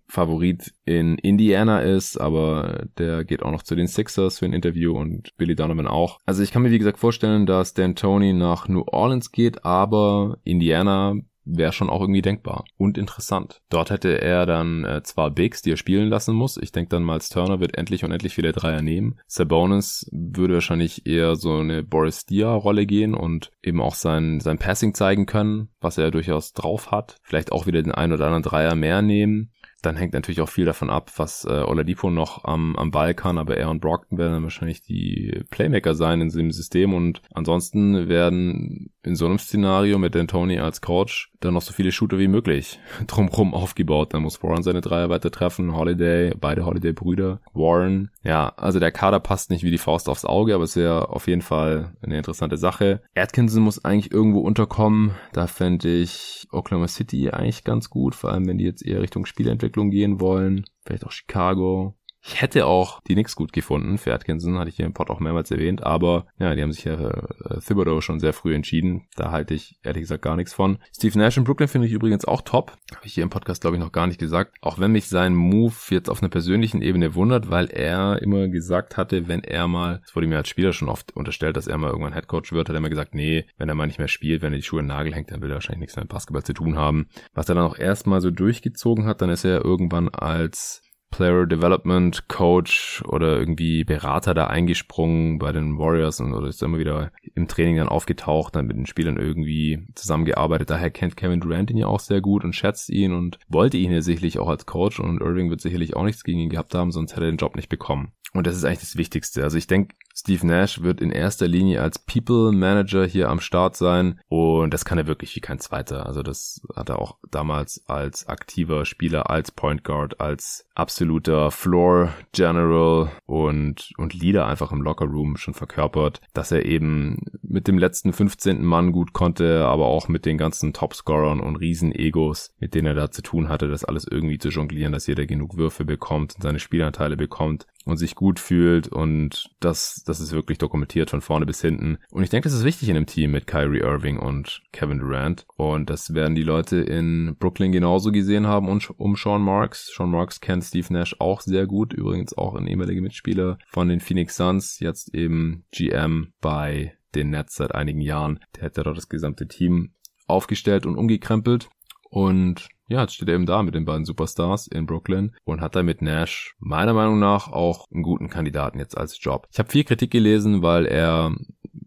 Favorit in Indiana ist, aber der geht auch noch zu den Sixers für ein Interview und Billy Donovan auch. Also ich kann mir wie gesagt vorstellen, dass D'Antoni nach New Orleans geht, aber Indiana wäre schon auch irgendwie denkbar und interessant. Dort hätte er dann äh, zwar Bigs, die er spielen lassen muss. Ich denke dann Miles Turner wird endlich und endlich wieder Dreier nehmen. Sabonis würde wahrscheinlich eher so eine Boris Dia-Rolle gehen und eben auch sein, sein Passing zeigen können, was er durchaus drauf hat. Vielleicht auch wieder den ein oder anderen Dreier mehr nehmen dann hängt natürlich auch viel davon ab, was äh, Oladipo noch am, am Ball kann, aber er und Brockton werden dann wahrscheinlich die Playmaker sein in diesem System und ansonsten werden in so einem Szenario mit D'Antoni als Coach dann noch so viele Shooter wie möglich drumherum aufgebaut. Dann muss Warren seine Dreier weiter treffen, Holiday, beide Holiday-Brüder, Warren. Ja, also der Kader passt nicht wie die Faust aufs Auge, aber es wäre auf jeden Fall eine interessante Sache. Atkinson muss eigentlich irgendwo unterkommen. Da fände ich Oklahoma City eigentlich ganz gut, vor allem wenn die jetzt eher Richtung Spielentwicklung gehen wollen. Vielleicht auch Chicago. Ich hätte auch die Knicks gut gefunden für Atkinson, hatte ich hier im Pod auch mehrmals erwähnt, aber ja, die haben sich ja äh, Thibodeau schon sehr früh entschieden. Da halte ich ehrlich gesagt gar nichts von. Steve Nash in Brooklyn finde ich übrigens auch top. Habe ich hier im Podcast, glaube ich, noch gar nicht gesagt. Auch wenn mich sein Move jetzt auf einer persönlichen Ebene wundert, weil er immer gesagt hatte, wenn er mal, das wurde mir als Spieler schon oft unterstellt, dass er mal irgendwann Headcoach wird, hat er immer gesagt, nee, wenn er mal nicht mehr spielt, wenn er die Schuhe in den Nagel hängt, dann will er wahrscheinlich nichts mehr mit Basketball zu tun haben. Was er dann auch erstmal so durchgezogen hat, dann ist er irgendwann als Player Development Coach oder irgendwie Berater da eingesprungen bei den Warriors und oder ist immer wieder im Training dann aufgetaucht, dann mit den Spielern irgendwie zusammengearbeitet. Daher kennt Kevin Durant ihn ja auch sehr gut und schätzt ihn und wollte ihn ja sicherlich auch als Coach und Irving wird sicherlich auch nichts gegen ihn gehabt haben, sonst hätte er den Job nicht bekommen. Und das ist eigentlich das Wichtigste. Also ich denke, Steve Nash wird in erster Linie als People Manager hier am Start sein und das kann er wirklich wie kein zweiter. Also das hat er auch damals als aktiver Spieler, als Point Guard, als absoluter Floor General und, und Leader einfach im Locker Room schon verkörpert, dass er eben mit dem letzten 15. Mann gut konnte, aber auch mit den ganzen Topscorern und Riesen-Egos, mit denen er da zu tun hatte, das alles irgendwie zu jonglieren, dass jeder genug Würfe bekommt und seine Spielanteile bekommt. Und sich gut fühlt und das, das ist wirklich dokumentiert von vorne bis hinten. Und ich denke, das ist wichtig in einem Team mit Kyrie Irving und Kevin Durant. Und das werden die Leute in Brooklyn genauso gesehen haben und um Sean Marks. Sean Marks kennt Steve Nash auch sehr gut, übrigens auch ein ehemaliger Mitspieler von den Phoenix Suns, jetzt eben GM bei den Nets seit einigen Jahren. Der hat ja dort das gesamte Team aufgestellt und umgekrempelt. Und ja, jetzt steht er eben da mit den beiden Superstars in Brooklyn und hat da mit Nash meiner Meinung nach auch einen guten Kandidaten jetzt als Job. Ich habe viel Kritik gelesen, weil er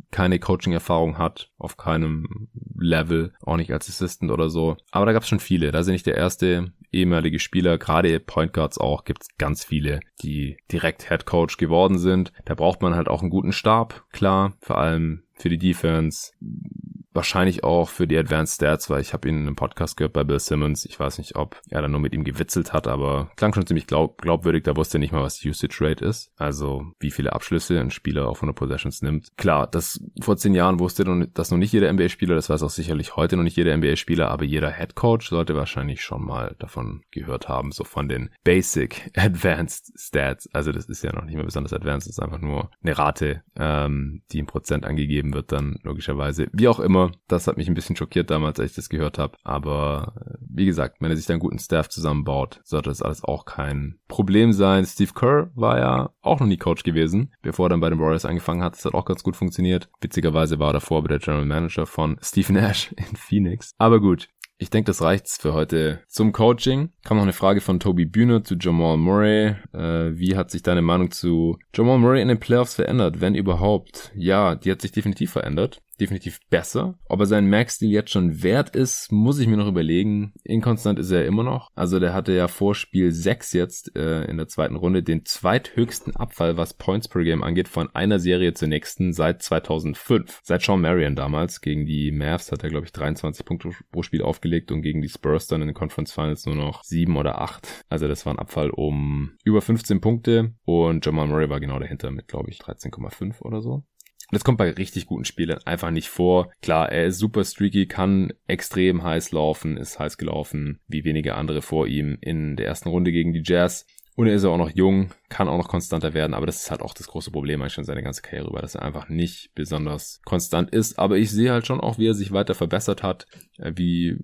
keine Coaching-Erfahrung hat, auf keinem Level, auch nicht als Assistant oder so. Aber da gab es schon viele. Da sind nicht der erste ehemalige Spieler, gerade Point Guards auch, gibt es ganz viele, die direkt Head Coach geworden sind. Da braucht man halt auch einen guten Stab, klar, vor allem für die Defense wahrscheinlich auch für die Advanced Stats, weil ich habe ihn in einem Podcast gehört bei Bill Simmons. Ich weiß nicht, ob er dann nur mit ihm gewitzelt hat, aber klang schon ziemlich glaub glaubwürdig. Da wusste er nicht mal, was Usage Rate ist. Also wie viele Abschlüsse ein Spieler auf 100 Possessions nimmt. Klar, das vor zehn Jahren wusste das noch nicht jeder NBA-Spieler. Das weiß auch sicherlich heute noch nicht jeder NBA-Spieler, aber jeder Head Coach sollte wahrscheinlich schon mal davon gehört haben, so von den Basic Advanced Stats. Also das ist ja noch nicht mehr besonders advanced, das ist einfach nur eine Rate, ähm, die in Prozent angegeben wird dann logischerweise. Wie auch immer, das hat mich ein bisschen schockiert damals, als ich das gehört habe. Aber äh, wie gesagt, wenn er sich da einen guten Staff zusammenbaut, sollte das alles auch kein Problem sein. Steve Kerr war ja auch noch nie Coach gewesen, bevor er dann bei den Warriors angefangen hat. Das hat auch ganz gut funktioniert. Witzigerweise war er davor der General Manager von Steve Nash in Phoenix. Aber gut, ich denke, das reicht's für heute zum Coaching. Kam noch eine Frage von Toby Bühne zu Jamal Murray. Äh, wie hat sich deine Meinung zu Jamal Murray in den Playoffs verändert, wenn überhaupt? Ja, die hat sich definitiv verändert definitiv besser. Ob er seinen Max-Deal jetzt schon wert ist, muss ich mir noch überlegen. Inkonstant ist er immer noch. Also der hatte ja vor Spiel 6 jetzt äh, in der zweiten Runde den zweithöchsten Abfall, was Points per Game angeht, von einer Serie zur nächsten seit 2005. Seit Sean Marion damals. Gegen die Mavs hat er, glaube ich, 23 Punkte pro Spiel aufgelegt und gegen die Spurs dann in den Conference Finals nur noch 7 oder 8. Also das war ein Abfall um über 15 Punkte und Jamal Murray war genau dahinter mit, glaube ich, 13,5 oder so. Das kommt bei richtig guten Spielern einfach nicht vor. Klar, er ist super streaky, kann extrem heiß laufen, ist heiß gelaufen, wie wenige andere vor ihm in der ersten Runde gegen die Jazz. Und er ist auch noch jung, kann auch noch konstanter werden, aber das ist halt auch das große Problem eigentlich schon seine ganze Karriere über, dass er einfach nicht besonders konstant ist. Aber ich sehe halt schon auch, wie er sich weiter verbessert hat, äh, wie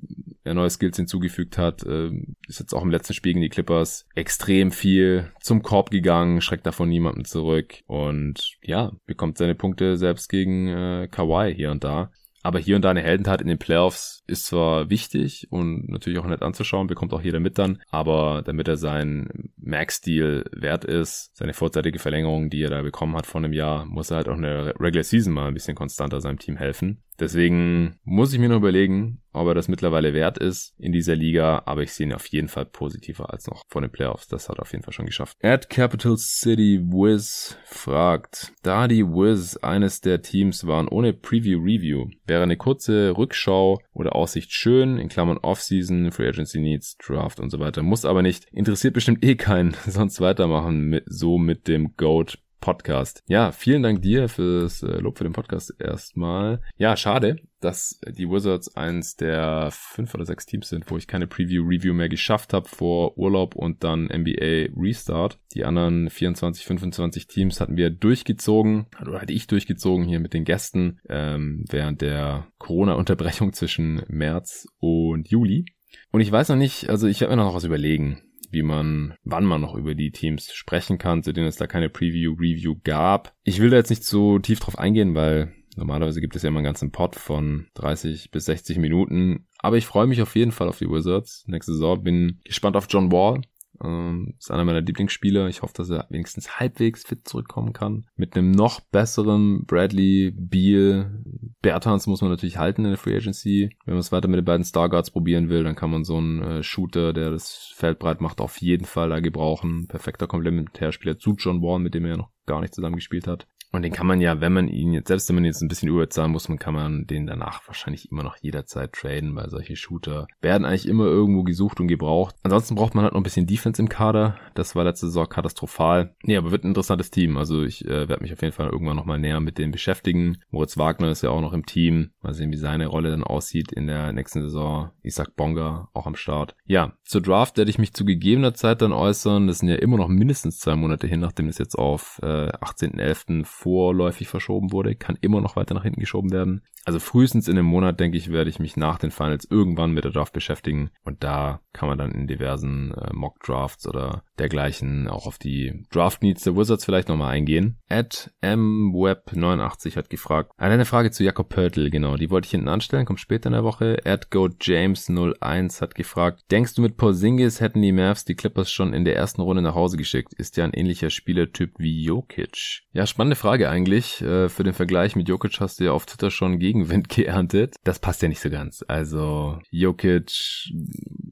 er neue Skills hinzugefügt hat. Ähm, ist jetzt auch im letzten Spiel gegen die Clippers extrem viel zum Korb gegangen, schreckt davon niemanden zurück und ja, bekommt seine Punkte selbst gegen äh, Kawhi hier und da. Aber hier und da eine Heldentat in den Playoffs ist zwar wichtig und natürlich auch nett anzuschauen, bekommt auch jeder mit dann, aber damit er sein Max-Deal wert ist, seine vorzeitige Verlängerung, die er da bekommen hat vor einem Jahr, muss er halt auch in der Regular Season mal ein bisschen konstanter seinem Team helfen. Deswegen muss ich mir noch überlegen, ob er das mittlerweile wert ist in dieser Liga, aber ich sehe ihn auf jeden Fall positiver als noch vor den Playoffs. Das hat er auf jeden Fall schon geschafft. At Capital City Wiz fragt, da die Wiz eines der Teams waren ohne Preview-Review, wäre eine kurze Rückschau oder Aussicht schön, in Klammern Offseason, Free Agency Needs, Draft und so weiter. Muss aber nicht. Interessiert bestimmt eh keinen, sonst weitermachen mit, so mit dem GOAT Podcast. Ja, vielen Dank dir fürs äh, Lob für den Podcast erstmal. Ja, schade, dass die Wizards eins der fünf oder sechs Teams sind, wo ich keine Preview-Review mehr geschafft habe vor Urlaub und dann NBA Restart. Die anderen 24, 25 Teams hatten wir durchgezogen, oder hatte ich durchgezogen hier mit den Gästen ähm, während der Corona-Unterbrechung zwischen März und Juli. Und ich weiß noch nicht, also ich werde mir noch was überlegen wie man, wann man noch über die Teams sprechen kann, zu denen es da keine Preview-Review gab. Ich will da jetzt nicht so tief drauf eingehen, weil Normalerweise gibt es ja immer einen ganzen Pot von 30 bis 60 Minuten. Aber ich freue mich auf jeden Fall auf die Wizards. Nächste Saison bin gespannt auf John Wall. Ähm, ist einer meiner Lieblingsspieler. Ich hoffe, dass er wenigstens halbwegs fit zurückkommen kann. Mit einem noch besseren Bradley, Beal, Bertans muss man natürlich halten in der Free Agency. Wenn man es weiter mit den beiden Starguards probieren will, dann kann man so einen äh, Shooter, der das Feld breit macht, auf jeden Fall da gebrauchen. Perfekter Komplementärspieler zu John Wall, mit dem er ja noch gar nicht zusammen gespielt hat. Und den kann man ja, wenn man ihn jetzt, selbst wenn man jetzt ein bisschen überzahlen muss, man kann man den danach wahrscheinlich immer noch jederzeit traden, weil solche Shooter werden eigentlich immer irgendwo gesucht und gebraucht. Ansonsten braucht man halt noch ein bisschen Defense im Kader. Das war letzte Saison katastrophal. Nee, aber wird ein interessantes Team. Also ich äh, werde mich auf jeden Fall irgendwann nochmal näher mit dem beschäftigen. Moritz Wagner ist ja auch noch im Team. Mal sehen, wie seine Rolle dann aussieht in der nächsten Saison. Isaac Bonga auch am Start. Ja, zur Draft werde ich mich zu gegebener Zeit dann äußern. Das sind ja immer noch mindestens zwei Monate hin, nachdem es jetzt auf äh, 18.11. vorläufig verschoben wurde. Kann immer noch weiter nach hinten geschoben werden. Also frühestens in einem Monat, denke ich, werde ich mich nach den Finals irgendwann mit der Draft beschäftigen. Und da kann man dann in diversen äh, Mock-Drafts oder dergleichen auch auf die Draft-Needs der Wizards vielleicht nochmal eingehen. At mweb89 hat gefragt, eine Frage zu Jakob Pörtl, genau, die wollte ich hinten anstellen, kommt später in der Woche. At GoJames01 hat gefragt, denkst du mit Porzingis hätten die Mavs die Clippers schon in der ersten Runde nach Hause geschickt? Ist ja ein ähnlicher Spielertyp wie Jokic. Ja, spannende Frage eigentlich. Äh, für den Vergleich mit Jokic hast du ja auf Twitter schon Gegenwind geerntet. Das passt ja nicht so ganz. Also Jokic,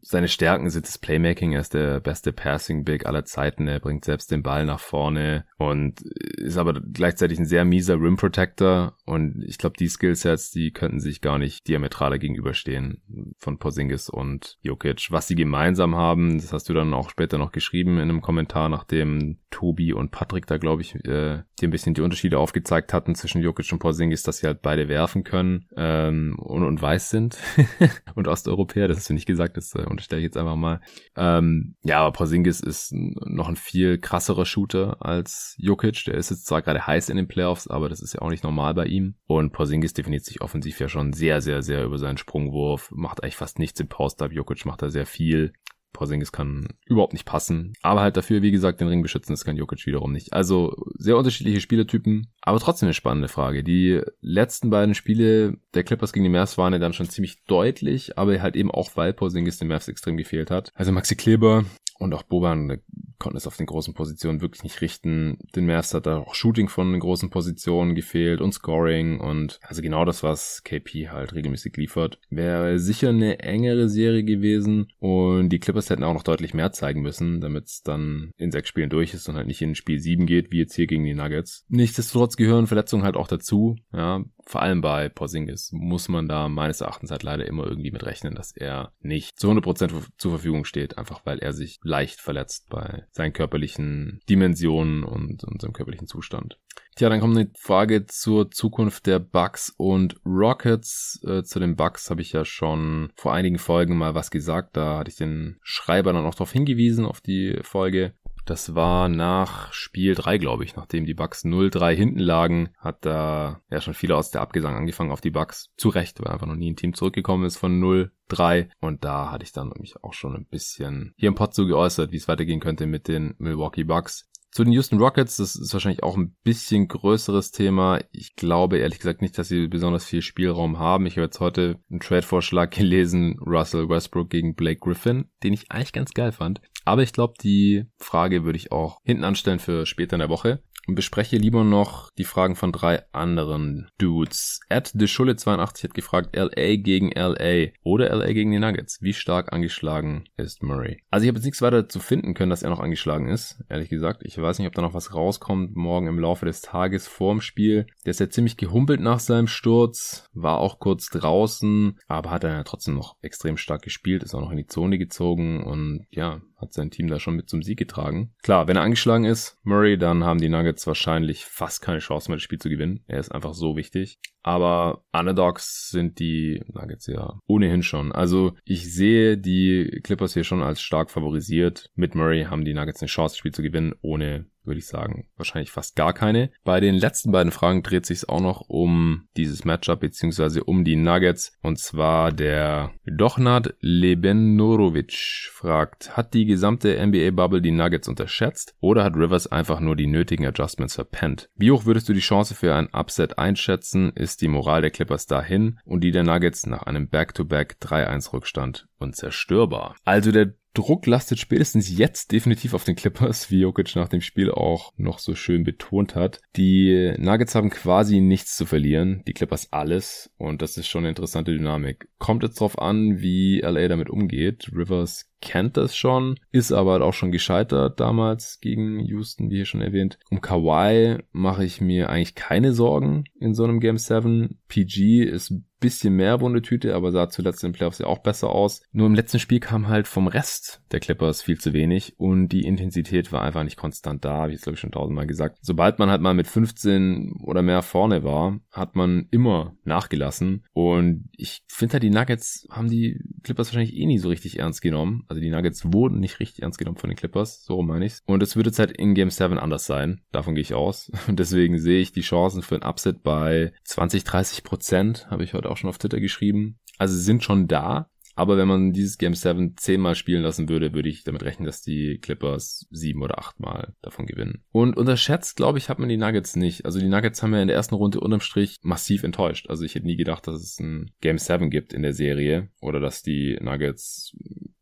seine Stärken sind das Playmaking. Er ist der beste Passing Big aller Zeiten. Er bringt selbst den Ball nach vorne und ist aber gleichzeitig ein sehr mieser Rim Protector. Und ich glaube, die Skillsets, die könnten sich gar nicht diametraler gegenüberstehen von Porzingis und Jokic. Was sie gemeinsam haben, das hast du dann auch später noch geschrieben in einem Kommentar, nachdem Tobi und Patrick da, glaube ich, äh, die ein bisschen die Unterschiede aufgezeigt hatten zwischen Jokic und Porzingis, dass sie halt beide werfen können ähm, und, und weiß sind und Osteuropäer. Das du nicht gesagt, das äh, unterstelle ich jetzt einfach mal. Ähm, ja, aber Porzingis ist noch ein viel krasserer Shooter als Jokic. Der ist jetzt zwar gerade heiß in den Playoffs, aber das ist ja auch nicht normal bei ihm. Und Porzingis definiert sich offensiv ja schon sehr, sehr, sehr über seinen Sprungwurf, macht eigentlich fast nichts im Post-Up. Jokic macht da sehr viel. Porzingis kann überhaupt nicht passen. Aber halt dafür, wie gesagt, den Ring beschützen, das kann Jokic wiederum nicht. Also sehr unterschiedliche Spielertypen, aber trotzdem eine spannende Frage. Die letzten beiden Spiele der Clippers gegen die Mavs waren ja dann schon ziemlich deutlich, aber halt eben auch, weil Porzingis den Mavs extrem gefehlt hat. Also Maxi Kleber und auch Boban konnten es auf den großen Positionen wirklich nicht richten. Den Mavs hat da auch Shooting von den großen Positionen gefehlt und Scoring und also genau das, was KP halt regelmäßig liefert. Wäre sicher eine engere Serie gewesen und die Clippers hätten auch noch deutlich mehr zeigen müssen, damit es dann in sechs Spielen durch ist und halt nicht in Spiel sieben geht, wie jetzt hier gegen die Nuggets. Nichtsdestotrotz gehören Verletzungen halt auch dazu. Ja, vor allem bei Porzingis muss man da meines Erachtens halt leider immer irgendwie mit rechnen, dass er nicht zu 100% zur Verfügung steht, einfach weil er sich leicht verletzt bei seinen körperlichen Dimensionen und, und seinem körperlichen Zustand. Tja, dann kommt eine Frage zur Zukunft der Bucks und Rockets. Äh, zu den Bucks habe ich ja schon vor einigen Folgen mal was gesagt. Da hatte ich den Schreiber dann auch darauf hingewiesen, auf die Folge. Das war nach Spiel 3, glaube ich, nachdem die Bucks 0-3 hinten lagen, hat da ja schon viele aus der Abgesang angefangen auf die Bucks. Zu Recht, weil einfach noch nie ein Team zurückgekommen ist von 0-3. Und da hatte ich dann mich auch schon ein bisschen hier im Pod so geäußert, wie es weitergehen könnte mit den Milwaukee Bucks. Zu den Houston Rockets, das ist wahrscheinlich auch ein bisschen größeres Thema. Ich glaube ehrlich gesagt nicht, dass sie besonders viel Spielraum haben. Ich habe jetzt heute einen Trade-Vorschlag gelesen, Russell Westbrook gegen Blake Griffin, den ich eigentlich ganz geil fand. Aber ich glaube, die Frage würde ich auch hinten anstellen für später in der Woche bespreche lieber noch die Fragen von drei anderen Dudes. Ed de Schulle 82 hat gefragt, LA gegen LA oder LA gegen die Nuggets. Wie stark angeschlagen ist Murray? Also ich habe jetzt nichts weiter zu finden können, dass er noch angeschlagen ist, ehrlich gesagt. Ich weiß nicht, ob da noch was rauskommt morgen im Laufe des Tages vorm Spiel. Der ist ja ziemlich gehumpelt nach seinem Sturz, war auch kurz draußen, aber hat dann ja trotzdem noch extrem stark gespielt, ist auch noch in die Zone gezogen und ja, hat sein Team da schon mit zum Sieg getragen. Klar, wenn er angeschlagen ist, Murray, dann haben die Nuggets wahrscheinlich fast keine Chance mehr, das Spiel zu gewinnen. Er ist einfach so wichtig. Aber Underdogs sind die Nuggets ja ohnehin schon. Also ich sehe die Clippers hier schon als stark favorisiert. Mit Murray haben die Nuggets eine Chance, das Spiel zu gewinnen, ohne würde ich sagen, wahrscheinlich fast gar keine. Bei den letzten beiden Fragen dreht sich es auch noch um dieses Matchup beziehungsweise um die Nuggets. Und zwar der Dochnad Lebenorovic fragt, hat die gesamte NBA-Bubble die Nuggets unterschätzt oder hat Rivers einfach nur die nötigen Adjustments verpennt? Wie hoch würdest du die Chance für ein Upset einschätzen? Ist die Moral der Clippers dahin und die der Nuggets nach einem Back-to-Back 3-1 Rückstand unzerstörbar? Also der Druck lastet spätestens jetzt definitiv auf den Clippers, wie Jokic nach dem Spiel auch noch so schön betont hat. Die Nuggets haben quasi nichts zu verlieren, die Clippers alles und das ist schon eine interessante Dynamik. Kommt jetzt drauf an, wie LA damit umgeht. Rivers kennt das schon, ist aber halt auch schon gescheitert damals gegen Houston, wie hier schon erwähnt. Um Kawhi mache ich mir eigentlich keine Sorgen in so einem Game 7. PG ist bisschen mehr Wundetüte, aber sah zuletzt in den Playoffs ja auch besser aus. Nur im letzten Spiel kam halt vom Rest der Clippers viel zu wenig und die Intensität war einfach nicht konstant da, wie ich es glaube ich schon tausendmal gesagt. Sobald man halt mal mit 15 oder mehr vorne war, hat man immer nachgelassen und ich finde halt die Nuggets haben die Clippers wahrscheinlich eh nie so richtig ernst genommen. Also die Nuggets wurden nicht richtig ernst genommen von den Clippers, so meine ich's. Und es wird jetzt halt in Game 7 anders sein, davon gehe ich aus. Und deswegen sehe ich die Chancen für ein Upset bei 20, 30 Prozent, habe ich heute auch schon auf Twitter geschrieben. Also sie sind schon da, aber wenn man dieses Game 7 zehnmal spielen lassen würde, würde ich damit rechnen, dass die Clippers sieben oder achtmal davon gewinnen. Und unterschätzt, glaube ich, hat man die Nuggets nicht. Also die Nuggets haben ja in der ersten Runde unterm Strich massiv enttäuscht. Also ich hätte nie gedacht, dass es ein Game 7 gibt in der Serie oder dass die Nuggets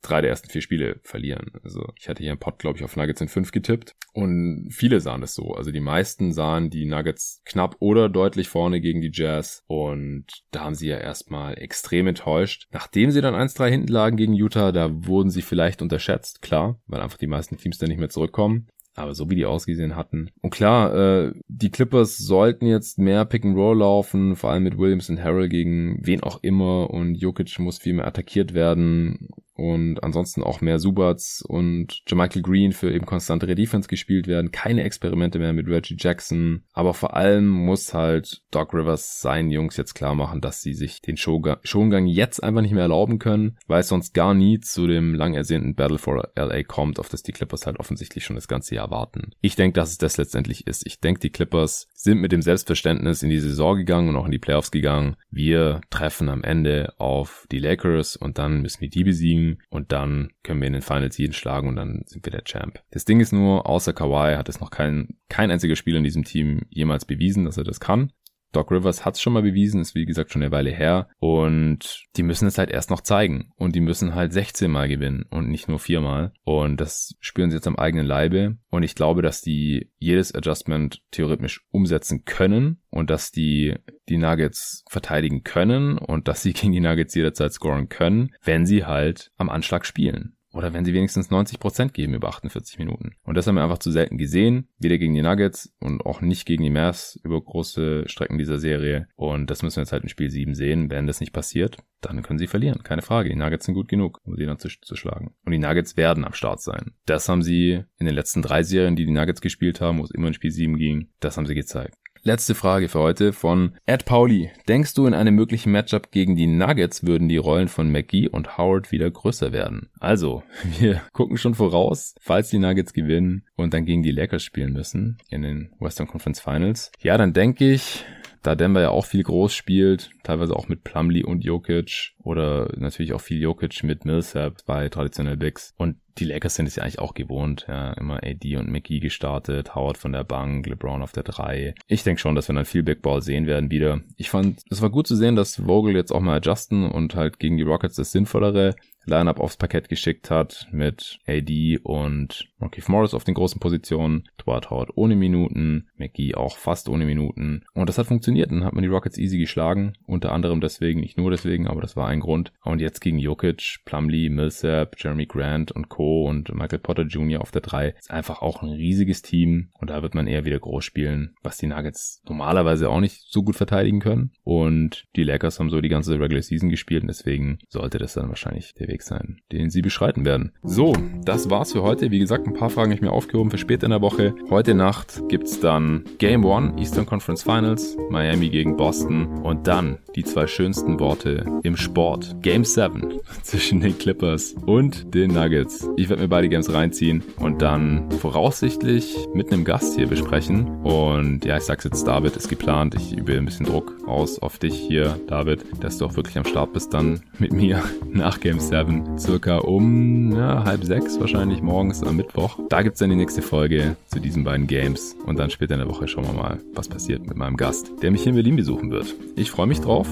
drei der ersten vier Spiele verlieren. Also ich hatte hier im Pod, glaube ich, auf Nuggets in fünf getippt und viele sahen es so. Also die meisten sahen die Nuggets knapp oder deutlich vorne gegen die Jazz und da haben sie ja erstmal extrem enttäuscht. Nachdem sie dann 1-3 hinten lagen gegen Utah, da wurden sie vielleicht unterschätzt, klar, weil einfach die meisten Teams dann nicht mehr zurückkommen. Aber so wie die ausgesehen hatten. Und klar, äh, die Clippers sollten jetzt mehr Pick and Roll laufen, vor allem mit Williams und Harrell gegen wen auch immer und Jokic muss viel mehr attackiert werden und ansonsten auch mehr Subats und Jermichael Green für eben konstantere Defense gespielt werden. Keine Experimente mehr mit Reggie Jackson. Aber vor allem muss halt Doc Rivers seinen Jungs jetzt klar machen, dass sie sich den Schongang jetzt einfach nicht mehr erlauben können, weil es sonst gar nie zu dem lang ersehnten Battle for LA kommt, auf das die Clippers halt offensichtlich schon das ganze Jahr warten. Ich denke, dass es das letztendlich ist. Ich denke, die Clippers sind mit dem Selbstverständnis in die Saison gegangen und auch in die Playoffs gegangen. Wir treffen am Ende auf die Lakers und dann müssen wir die besiegen und dann können wir in den Finals jeden schlagen und dann sind wir der Champ. Das Ding ist nur, außer Kawhi hat es noch kein, kein einziger Spieler in diesem Team jemals bewiesen, dass er das kann. Doc Rivers hat es schon mal bewiesen, ist wie gesagt schon eine Weile her. Und die müssen es halt erst noch zeigen. Und die müssen halt 16 Mal gewinnen und nicht nur viermal. Und das spüren sie jetzt am eigenen Leibe. Und ich glaube, dass die jedes Adjustment theoretisch umsetzen können und dass die die Nuggets verteidigen können und dass sie gegen die Nuggets jederzeit scoren können, wenn sie halt am Anschlag spielen. Oder wenn sie wenigstens 90% geben über 48 Minuten. Und das haben wir einfach zu selten gesehen. Weder gegen die Nuggets und auch nicht gegen die Mavs über große Strecken dieser Serie. Und das müssen wir jetzt halt in Spiel 7 sehen. Wenn das nicht passiert, dann können sie verlieren. Keine Frage. Die Nuggets sind gut genug, um sie dann zu, zu schlagen. Und die Nuggets werden am Start sein. Das haben sie in den letzten drei Serien, die die Nuggets gespielt haben, wo es immer in Spiel 7 ging, das haben sie gezeigt. Letzte Frage für heute von Ed Pauli. Denkst du, in einem möglichen Matchup gegen die Nuggets würden die Rollen von McGee und Howard wieder größer werden? Also, wir gucken schon voraus, falls die Nuggets gewinnen und dann gegen die Lakers spielen müssen in den Western Conference Finals. Ja, dann denke ich, da Denver ja auch viel groß spielt, teilweise auch mit Plumlee und Jokic oder natürlich auch viel Jokic mit Millsap bei traditionell Bigs. Und die Lakers sind es ja eigentlich auch gewohnt, ja, immer AD und McGee gestartet, Howard von der Bank, LeBron auf der 3. Ich denke schon, dass wir dann viel Big Ball sehen werden wieder. Ich fand, es war gut zu sehen, dass Vogel jetzt auch mal adjusten und halt gegen die Rockets das Sinnvollere Lineup aufs Parkett geschickt hat mit AD und Markif Morris auf den großen Positionen, Dwight Howard ohne Minuten, McGee auch fast ohne Minuten. Und das hat funktioniert. Dann hat man die Rockets easy geschlagen. Unter anderem deswegen, nicht nur deswegen, aber das war ein Grund. Und jetzt gegen Jokic, Plumlee, Millsap, Jeremy Grant und Co. und Michael Potter Jr. auf der 3 ist einfach auch ein riesiges Team. Und da wird man eher wieder groß spielen, was die Nuggets normalerweise auch nicht so gut verteidigen können. Und die Lakers haben so die ganze Regular Season gespielt und deswegen sollte das dann wahrscheinlich der Weg sein, den sie beschreiten werden. So, das war's für heute. Wie gesagt, ein paar Fragen habe ich mir aufgehoben für später in der Woche. Heute Nacht gibt's dann Game 1, Eastern Conference Finals, Miami gegen Boston und dann die zwei schönsten Worte im Sport. Game 7 zwischen den Clippers und den Nuggets. Ich werde mir beide Games reinziehen und dann voraussichtlich mit einem Gast hier besprechen. Und ja, ich sag's jetzt, David ist geplant. Ich übe ein bisschen Druck aus auf dich hier, David, dass du auch wirklich am Start bist dann mit mir nach Game 7. Circa um ja, halb sechs wahrscheinlich morgens am Mittwoch. Da gibt's dann die nächste Folge zu diesen beiden Games. Und dann später in der Woche schauen wir mal, was passiert mit meinem Gast, der mich hier in Berlin besuchen wird. Ich freue mich drauf.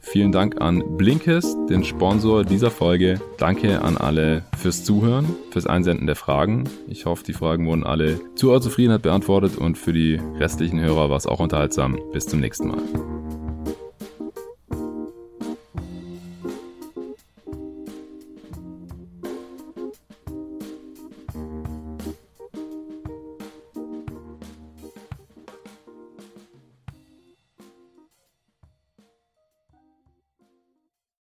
Vielen Dank an Blinkist, den Sponsor dieser Folge. Danke an alle fürs Zuhören, fürs Einsenden der Fragen. Ich hoffe, die Fragen wurden alle zu eurer Zufriedenheit beantwortet und für die restlichen Hörer war es auch unterhaltsam. Bis zum nächsten Mal.